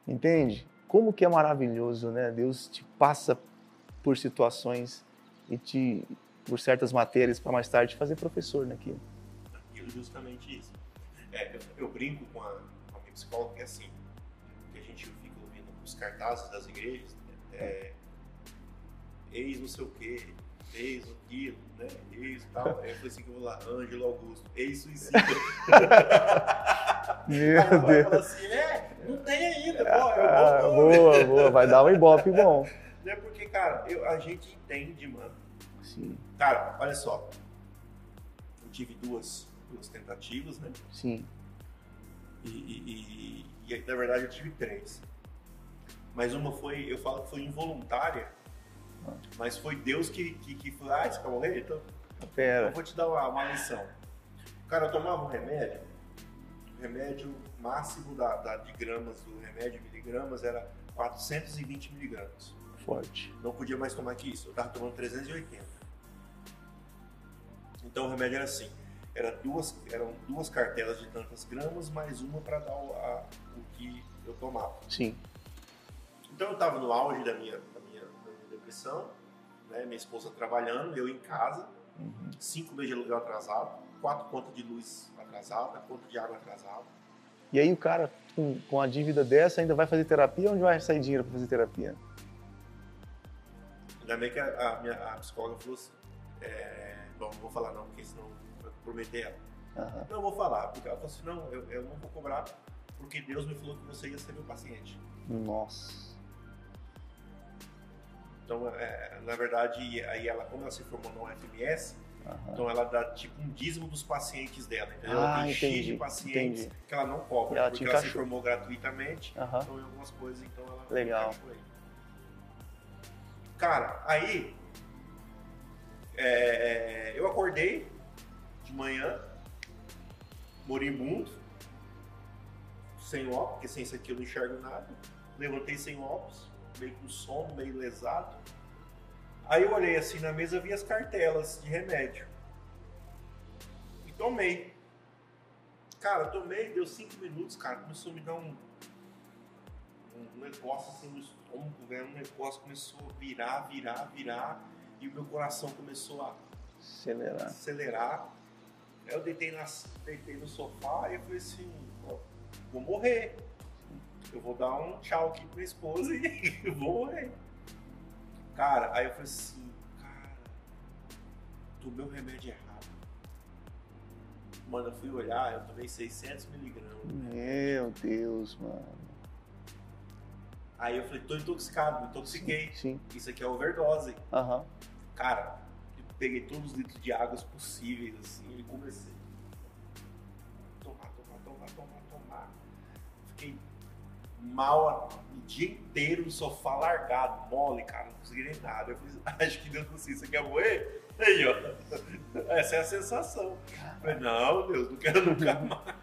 Entende? Como que é maravilhoso, né? Deus te passa por situações e te por certas matérias para mais tarde fazer professor naquilo. Aquilo justamente isso. É, eu, eu brinco com a, com a minha psicóloga que é assim, que a gente fica ouvindo os cartazes das igrejas, né, é, ex não sei o quê, ex aquilo, né? Ex tal. Aí eu falei assim que eu vou lá, Ângelo Augusto, ex suicida. [LAUGHS] Meu ela Deus. assim, é, não tem ainda, pô, Ah, eu vou, boa, boa, vai dar um ibope bom. Né? Porque, cara, eu- a gente entende, mano. Sim, Cara, olha só. Eu tive duas, duas tentativas, né? sim, E, e- e- e, na verdade eu tive três. Mas uma foi, eu falo que foi involuntária, mas foi Deus que, que, que falou, ah, esse calma aí, então eu pera. vou te dar uma, uma lição. Cara, eu tomava um remédio, o remédio máximo da, da- de gramas do remédio, miligramas, era 420 miligramas. Forte. Não podia mais tomar que isso, eu tava tomando 380. Então o remédio era assim, era duas, eram duas cartelas de tantas gramas, mais uma para dar o, a- o que eu tomava. Sim, Então eu estava no auge da minha, da minha, da minha depressão, né? Minha esposa trabalhando, eu em casa, Uhum. cinco meses de aluguel atrasado, quatro contas de luz atrasada, conta de água atrasada. E aí o cara, com, com a dívida dessa, ainda vai fazer terapia? Onde vai sair dinheiro para fazer terapia? Ainda bem que a, a minha a psicóloga falou assim, é, bom, não vou falar não, porque senão eu prometer ela. Aham. Não vou falar, porque ela falou assim, não, eu, eu não vou cobrar, porque Deus me falou que você ia ser meu paciente. Nossa. Então, é, na verdade, aí ela, como ela se formou no FMS, Aham. então ela dá tipo um dízimo dos pacientes dela, entendeu? Ah, ela tem X entendi, de pacientes entendi. que ela não cobra, ela porque ela se formou gratuitamente, Aham. então em algumas coisas, então ela Legal. aí. Cara, aí é, eu acordei de manhã, moribundo, sem óculos, porque sem isso aqui eu não enxergo nada. Levantei sem óculos, meio com sono, meio lesado. Aí eu olhei assim na mesa, vi as cartelas de remédio. E tomei. Cara, tomei, deu cinco minutos, cara, começou a me dar um, um negócio assim no estômago, velho, um negócio começou a virar, virar, virar, e o meu coração começou a Acelerar. acelerar. Aí eu deitei, na, deitei no sofá e eu falei assim, ó, vou morrer. Eu vou dar um tchau aqui pra minha esposa e [LAUGHS] vou morrer. Cara, aí eu falei assim, cara, tomei o remédio errado. Mano, eu fui olhar, eu tomei 600 miligramas. Meu Deus, mano. Aí eu falei, tô intoxicado, me intoxiquei. Sim. Isso aqui é overdose. Aham. Cara, eu peguei todos os litros de águas possíveis, assim, e comecei. Mal o dia inteiro no sofá largado, mole, cara, não consegui nem nada. Eu falei, [LAUGHS] acho que Deus falou assim, você quer morrer? Aí, ó. [LAUGHS] Essa é a sensação. Eu falei, não, Deus, não quero nunca [LAUGHS] mais.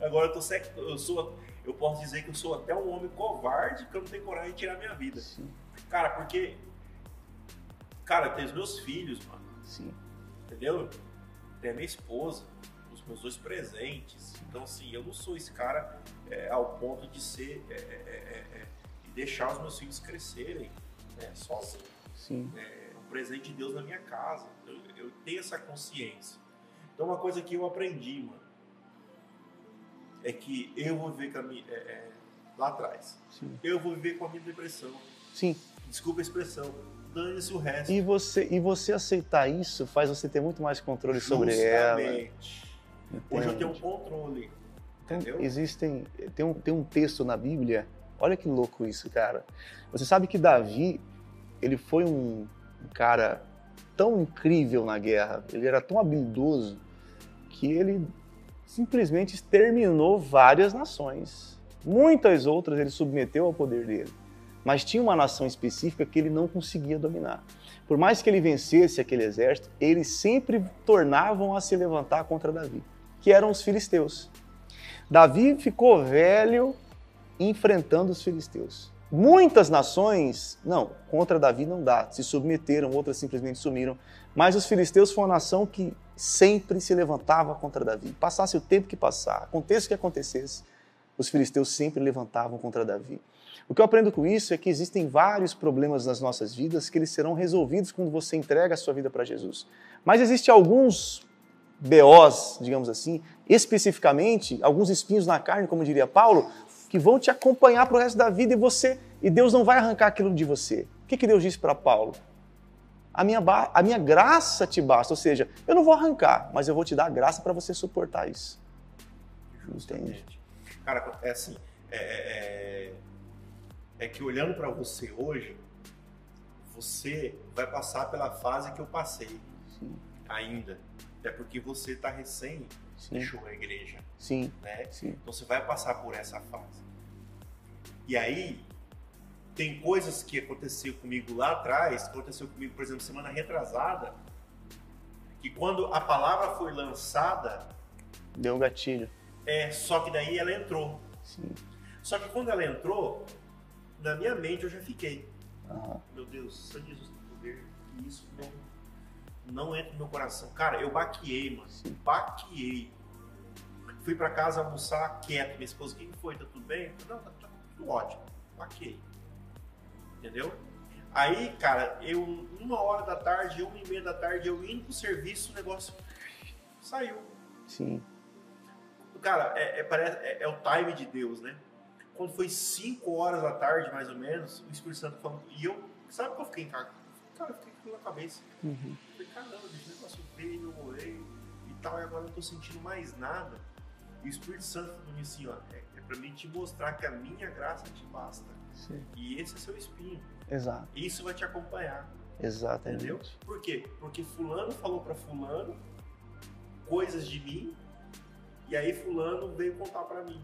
Agora eu tô sec... eu sou. Eu posso dizer que eu sou até um homem covarde que eu não tenho coragem de tirar minha vida. Sim. Cara, porque. Cara, tem os meus filhos, mano. Sim. Entendeu? Tem a minha esposa, os meus dois presentes. Então, assim, eu não sou esse cara é, ao ponto de ser. É, é, é, é, de deixar os meus filhos crescerem né, sozinho. Sim. É um presente de Deus na minha casa. Eu, eu tenho essa consciência. Então, uma coisa que eu aprendi, mano, é que eu vou viver com a minha. é, é, lá atrás. Sim. Eu vou viver com a minha depressão. Sim. Desculpa a expressão. Dane-se o resto. E você, e você aceitar isso faz você ter muito mais controle sobre ela. Justamente. Hoje eu tenho um controle. Entendeu? existem tem um, tem um texto na Bíblia. Olha que louco isso, cara. Você sabe que Davi ele foi um, um cara tão incrível na guerra. Ele era tão habilidoso que ele simplesmente exterminou várias nações. Muitas outras ele submeteu ao poder dele. Mas tinha uma nação específica que ele não conseguia dominar. Por mais que ele vencesse aquele exército, eles sempre tornavam a se levantar contra Davi, que eram os filisteus. Davi ficou velho enfrentando os filisteus. Muitas nações, não, contra Davi não dá, se submeteram, outras simplesmente sumiram. Mas os filisteus foi uma nação que sempre se levantava contra Davi. Passasse o tempo que passar, aconteça o que acontecesse, os filisteus sempre levantavam contra Davi. O que eu aprendo com isso é que existem vários problemas nas nossas vidas que eles serão resolvidos quando você entrega a sua vida para Jesus. Mas existem alguns BOs, digamos assim, especificamente, alguns espinhos na carne, como diria Paulo, que vão te acompanhar para o resto da vida e você e Deus não vai arrancar aquilo de você. O que, que Deus disse para Paulo? A minha, a minha graça te basta, ou seja, eu não vou arrancar, mas eu vou te dar a graça para você suportar isso. Justamente. Cara, é assim. É, é, é que olhando pra você hoje, você vai passar pela fase que eu passei Sim, ainda. É porque você tá recém sim, deixou a igreja, sim, né? sim. Então você vai passar por essa fase. E aí, tem coisas que aconteceu comigo lá atrás, aconteceu comigo, por exemplo, semana retrasada, que quando a palavra foi lançada, Deu um gatilho. é só que daí ela entrou. Sim. Só que quando ela entrou, na minha mente eu já fiquei, Aham. meu Deus, Santo Jesus tem poder, que isso não, não entra no meu coração. Cara, eu baqueei, mano, baqueei. Fui pra casa almoçar quieto, minha esposa, o que foi? Tá tudo bem? Não, tá, tá tudo ótimo, baqueei. Entendeu? Aí, cara, eu, uma hora da tarde, uma e meia da tarde, eu indo pro serviço, o negócio saiu. Sim. Cara, é, é, parece, é, é o time de Deus, né? Quando foi 5 horas da tarde, mais ou menos, o Espírito Santo falando. E eu, sabe que eu fiquei em casa? Cara, eu fiquei com na cabeça. Uhum. Caramba, esse negócio veio, eu orei e tal, e agora eu não tô sentindo mais nada. E o Espírito Santo falou assim, ó, é, é pra mim te mostrar que a minha graça te basta. Sim. E esse é seu espinho. Exato. Isso vai te acompanhar. Exatamente. Entendeu? Por quê? Porque fulano falou pra fulano coisas de mim, e aí fulano veio contar pra mim.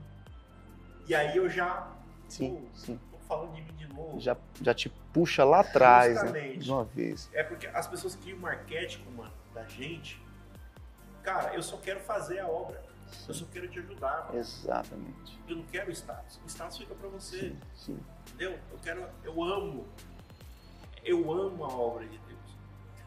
E aí eu já Sim, pô, sim. Falando de mim de novo. Já, já te puxa lá atrás, né? De uma vez. É porque as pessoas criam um arquétipo, mano, da gente. Cara, eu só quero fazer a obra. Eu só quero te ajudar, mano. Exatamente. Eu não quero status. O status fica pra você. Sim, sim. Entendeu? Eu quero, eu amo, eu amo a obra de Deus.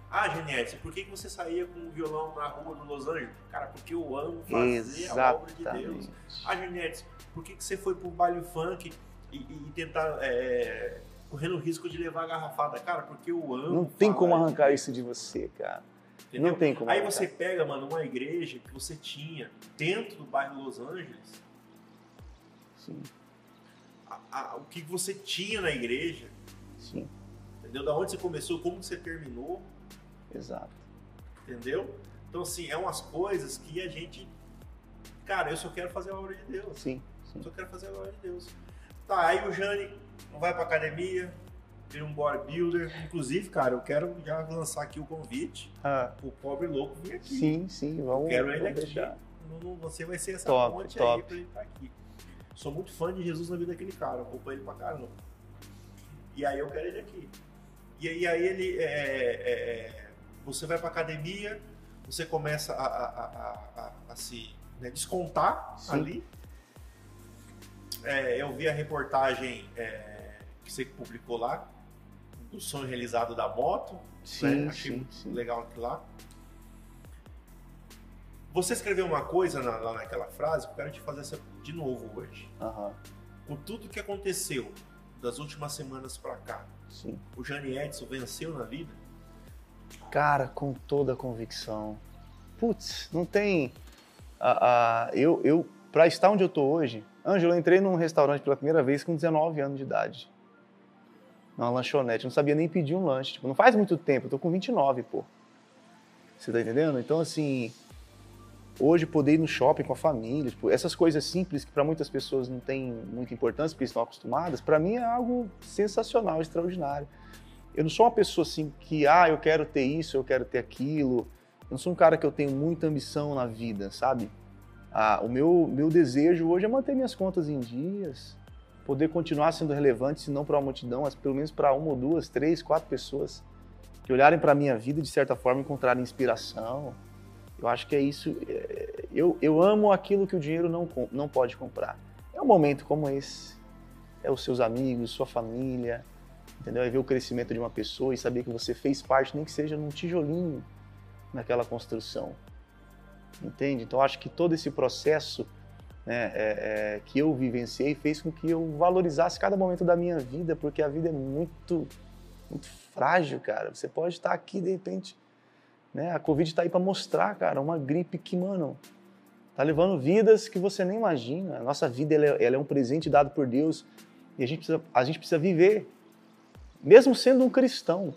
Ah, Geniette, por que você saía com o violão na rua do Los Angeles? Cara, porque eu amo fazer a obra de Deus. Exatamente. Ah, Geniette, por que que você foi pro baile funk e, e tentar, é, correndo o risco de levar a garrafada? Cara, porque eu amo Não tem como arrancar isso de você, cara. entendeu? Não tem como Aí arrancar. você pega, mano, uma igreja que você tinha dentro do bairro Los Angeles, Sim, a- a- o que você tinha na igreja, sim. entendeu? Da onde você começou, como você terminou, Exato. entendeu? Então, assim, é umas coisas que a gente. Cara, eu só quero fazer a obra de Deus. Sim, sim. Só quero fazer a obra de Deus. Tá, aí o Jane não vai pra academia, vira um bodybuilder. Inclusive, cara, eu quero já lançar aqui o convite Ah, pro pobre louco vir aqui. sim, sim. Vamos, Quero ele aqui. deixar. Não- Você vai ser essa Top, ponte top. aí pra ele estar aqui. Sou muito fã de Jesus na vida daquele cara, eu acompanho ele pra caramba. E aí eu quero ele aqui. E aí, aí ele. é, é, é, você vai pra academia, você começa a- a- a- a se né, descontar Sim. ali. É, eu vi a reportagem é, que você publicou lá, do sonho realizado da moto. Sim, né? Achei sim, muito sim. legal aquilo lá. Você escreveu uma coisa na- lá naquela frase eu quero te fazer essa de novo hoje. Aham, Com tudo que aconteceu das últimas semanas pra cá, sim. o Jane Edson venceu na vida? Cara, com toda a convicção. Putz, não tem. a- a- eu, eu, pra estar onde eu tô hoje, Ângelo, eu entrei num restaurante pela primeira vez com 19 anos de idade. Numa lanchonete, não sabia nem pedir um lanche. Tipo, não faz muito tempo, eu tô com 29, pô. Você tá entendendo? Então, assim, hoje poder ir no shopping com a família, tipo, essas coisas simples que para muitas pessoas não tem muita importância porque estão acostumadas, para mim é algo sensacional, extraordinário. Eu não sou uma pessoa assim que, ah, eu quero ter isso, eu quero ter aquilo. Eu não sou um cara que eu tenho muita ambição na vida, sabe? Ah, o meu, meu desejo hoje é manter minhas contas em dias, poder continuar sendo relevante, se não para uma multidão, mas pelo menos para uma ou duas, três, quatro pessoas que olharem para a minha vida de certa forma encontrarem inspiração. Eu acho que é isso. é, Eu, eu amo aquilo que o dinheiro não, não pode comprar. É um momento como esse. É os seus amigos, sua família, entendeu? É ver o crescimento de uma pessoa e saber que você fez parte, nem que seja num tijolinho naquela construção. Entende? Então, acho que todo esse processo né, é, é, que eu vivenciei fez com que eu valorizasse cada momento da minha vida, porque a vida é muito, muito frágil, cara. Você pode estar aqui, de repente, né? A Covid está aí para mostrar, cara, uma gripe que, mano, tá levando vidas que você nem imagina. A nossa vida ela é, ela é um presente dado por Deus e a gente precisa, a gente precisa viver, mesmo sendo um cristão.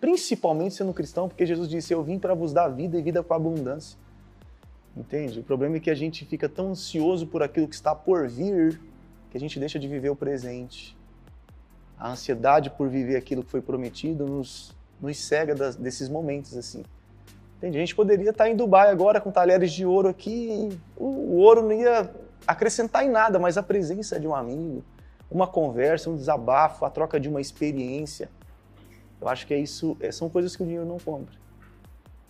Principalmente sendo um cristão, porque Jesus disse: Eu vim para vos dar vida e vida com abundância. Entende? O problema é que a gente fica tão ansioso por aquilo que está por vir que a gente deixa de viver o presente. A ansiedade por viver aquilo que foi prometido nos, nos cega das- desses momentos assim. Entende? A gente poderia estar em Dubai agora com talheres de ouro aqui, o, o ouro não ia acrescentar em nada, mas a presença de um amigo, uma conversa, um desabafo, a troca de uma experiência, eu acho que é isso, é- são coisas que o dinheiro não compra.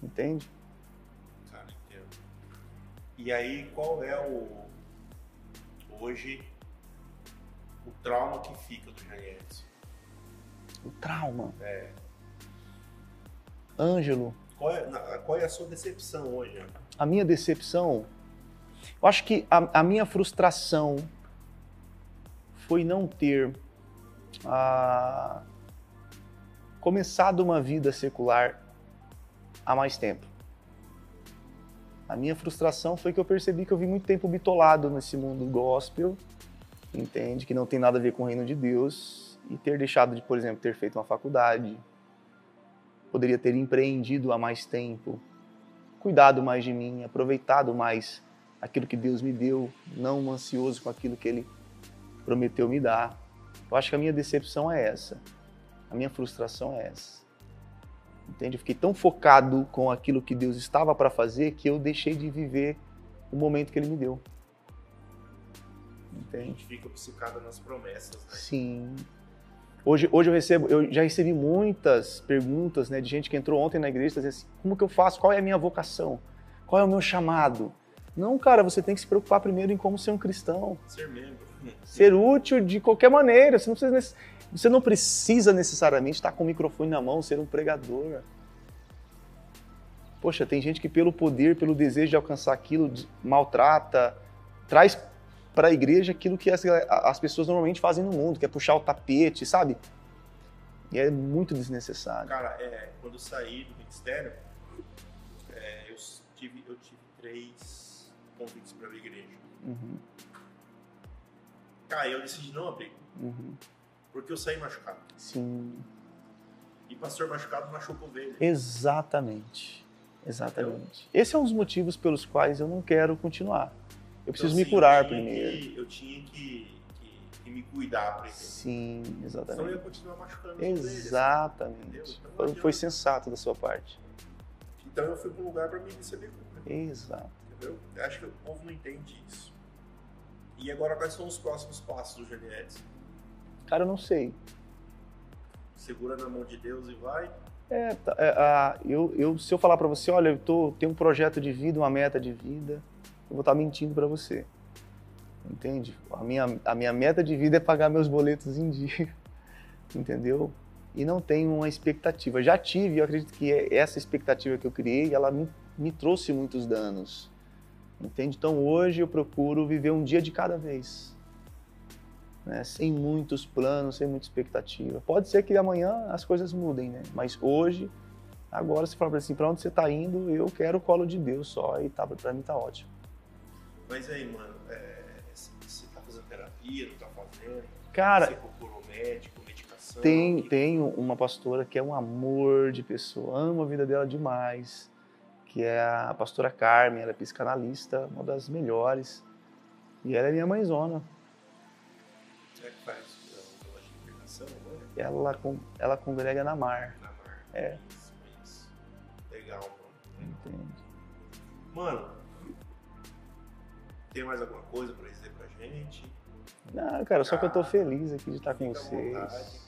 Entende? E aí, qual é o. Hoje. O trauma que fica do Edson? O trauma. É. Ângelo, Qual é, qual é a sua decepção hoje? A minha decepção, eu acho que a, a minha frustração foi não ter a, começado uma vida secular há mais tempo. A minha frustração foi que eu percebi que eu vi muito tempo bitolado nesse mundo gospel, entende? Que não tem nada a ver com o reino de Deus, e ter deixado de, por exemplo, ter feito uma faculdade, poderia ter empreendido há mais tempo, cuidado mais de mim, aproveitado mais aquilo que Deus me deu, não ansioso com aquilo que Ele prometeu me dar. Eu acho que a minha decepção é essa, a minha frustração é essa. Entende? Eu fiquei tão focado com aquilo que Deus estava para fazer que eu deixei de viver o momento que Ele me deu. Entende? A gente fica obcecado nas promessas. Né? Sim. Hoje, hoje eu recebo, eu já recebi muitas perguntas, né, de gente que entrou ontem na igreja, dizendo assim, como que eu faço? Qual é a minha vocação? Qual é o meu chamado? Não, cara, você tem que se preocupar primeiro em como ser um cristão. Ser membro. Ser útil de qualquer maneira. Você não precisa, você não precisa necessariamente estar com o microfone na mão, ser um pregador. Poxa, tem gente que pelo poder, pelo desejo de alcançar aquilo, maltrata, traz para a igreja aquilo que as, as pessoas normalmente fazem no mundo, que é puxar o tapete, sabe? E é muito desnecessário. Cara, é, quando eu saí do ministério, é, eu, tive, eu tive três convites para a igreja. Uhum. Cara, eu decidi não abrir. Uhum. Porque eu saí machucado. Sim. E pastor machucado machuca ovelha. Exatamente. Exatamente. Esse é um dos motivos pelos quais eu não quero continuar. Eu preciso então, me curar eu primeiro. Que, eu tinha que, que, que, me cuidar primeiro. Sim, exatamente. Senão eu ia continuar machucando Exatamente. Então, foi, foi, sensato da sua parte. Então eu fui para um lugar para me receber cura. Exato. Entendeu? Eu acho que o povo não entende isso. E agora, quais são os próximos passos do Genietes? Cara, eu não sei. Segura na mão de Deus e vai? É, tá, é eu, eu, se eu falar para você, olha, eu tô, tenho um projeto de vida, uma meta de vida, eu vou estar mentindo para você. Entende? A minha, a minha meta de vida é pagar meus boletos em dia. [LAUGHS] Entendeu? E não tenho uma expectativa. Já tive, eu acredito que é essa expectativa que eu criei, ela me, me trouxe muitos danos. Entende? Então hoje eu procuro viver um dia de cada vez. Né? Sem muitos planos, sem muita expectativa. Pode ser que amanhã as coisas mudem, né? Mas hoje, agora você fala assim, para onde você está indo? Eu quero o colo de Deus só e tá, para mim tá ótimo. Mas aí, mano, é, você tá fazendo terapia, não tá fazendo? Cara, você procurou médico, medicação? Tem, que... tem uma pastora que é um amor de pessoa, amo a vida dela demais, que é a pastora Carmen, ela é psicanalista, uma das melhores. E ela é minha mãezona. Ela, ela congrega na Mar. Na Mar. É. Isso, isso. Legal, mano. Entende. Mano, tem mais alguma coisa para dizer pra gente? Não, cara, só que eu tô feliz aqui de estar com vocês. Vontade.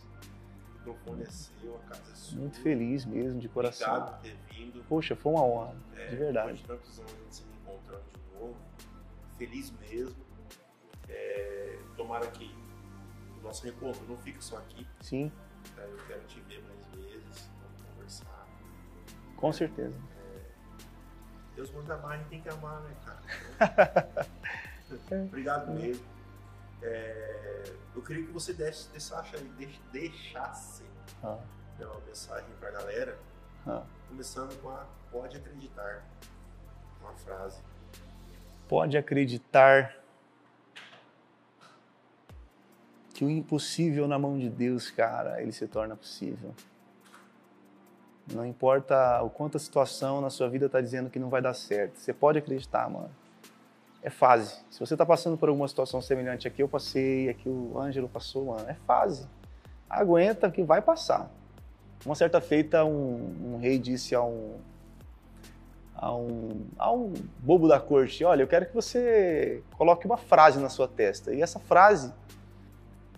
O microfone é seu, a casa é sua. Muito feliz mesmo, de coração. Obrigado por ter vindo. Poxa, foi uma honra, é, de verdade. Depois de tantos anos a gente se encontrando de novo. Feliz mesmo. É, tomara que nosso encontro não fique só aqui. Sim. É, eu quero te ver mais vezes, vamos conversar. Com certeza. Deus manda amar, a gente tem que amar, né, cara? [LAUGHS] Então, [LAUGHS] obrigado mesmo. É, eu queria que você desse, deixasse, deixasse ah. né, uma mensagem pra galera, ah. começando com a pode acreditar. Uma frase. Pode acreditar que o impossível na mão de Deus, cara, ele se torna possível. Não importa o quanto a situação na sua vida está dizendo que não vai dar certo. Você pode acreditar, mano. É fase. Se você está passando por alguma situação semelhante aqui, eu passei, aqui o Ângelo passou, mano. É fase. Aguenta que vai passar. Uma certa feita, um, um rei disse a um, a um, a um bobo da corte: Olha, eu quero que você coloque uma frase na sua testa. E essa frase,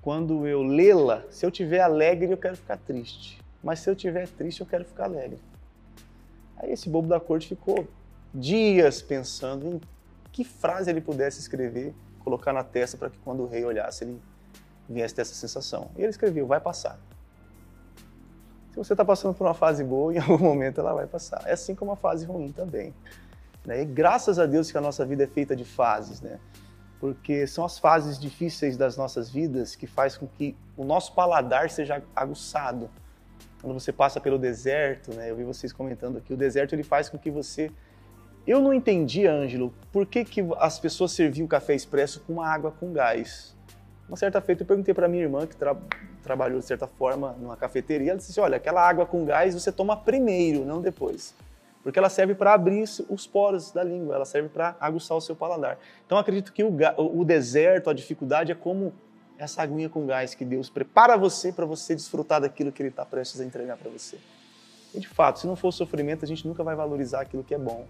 quando eu lê-la, se eu tiver alegre, eu quero ficar triste mas se eu estiver triste, eu quero ficar alegre. Aí esse bobo da corte ficou dias pensando em que frase ele pudesse escrever, colocar na testa para que quando o rei olhasse ele viesse ter essa sensação. E ele escreveu: vai passar. Se você está passando por uma fase boa, [LAUGHS] em algum momento ela vai passar. É assim como uma fase ruim também. Né? E graças a Deus que a nossa vida é feita de fases, né? Porque são as fases difíceis das nossas vidas que faz com que o nosso paladar seja aguçado quando você passa pelo deserto, né? Eu vi vocês comentando aqui, o deserto ele faz com que você eu não entendi, Ângelo, por que, que as pessoas serviam café expresso com uma água com gás. Uma certa feita eu perguntei para minha irmã, que tra trabalhou de certa forma numa cafeteria, ela disse assim, olha, aquela água com gás você toma primeiro, não depois. Porque ela serve para abrir os poros da língua, ela serve para aguçar o seu paladar. Então acredito que o, o deserto, a dificuldade é como essa aguinha com gás que Deus prepara você para você desfrutar daquilo que Ele está prestes a entregar para você. E de fato, se não for o sofrimento, a gente nunca vai valorizar aquilo que é bom.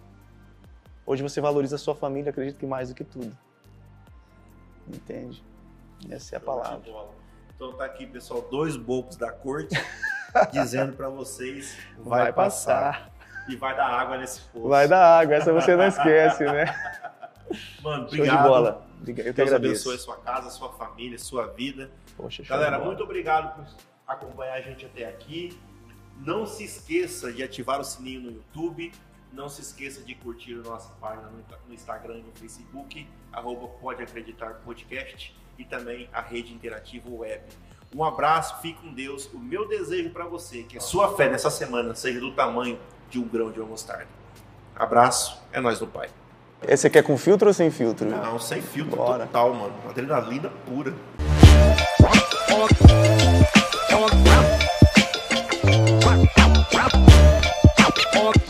Hoje você valoriza a sua família, acredito que mais do que tudo. Entende? Essa é a palavra. Então tá aqui, pessoal, dois bocos da corte [LAUGHS] dizendo para vocês vai, vai passar. passar. E vai dar água nesse poço. Vai dar água, essa você não esquece, né? [LAUGHS] Mano, obrigado. Show de bola. Eu que Deus agradeço. abençoe sua casa, sua família, sua vida. Poxa, Galera, muito obrigado por acompanhar a gente até aqui. Não se esqueça de ativar o sininho no YouTube. Não se esqueça de curtir a nossa página no Instagram e no Facebook, arroba Pode Acreditar Podcast e também a rede interativa web. Um abraço, fique com Deus. O meu desejo para você, que a sua fé nessa semana seja do tamanho de um grão de uma mostarda. Abraço, é nós no Pai. Esse aqui é com filtro ou sem filtro? Não, sem filtro Bora. total, mano. Adrenalina pura. Música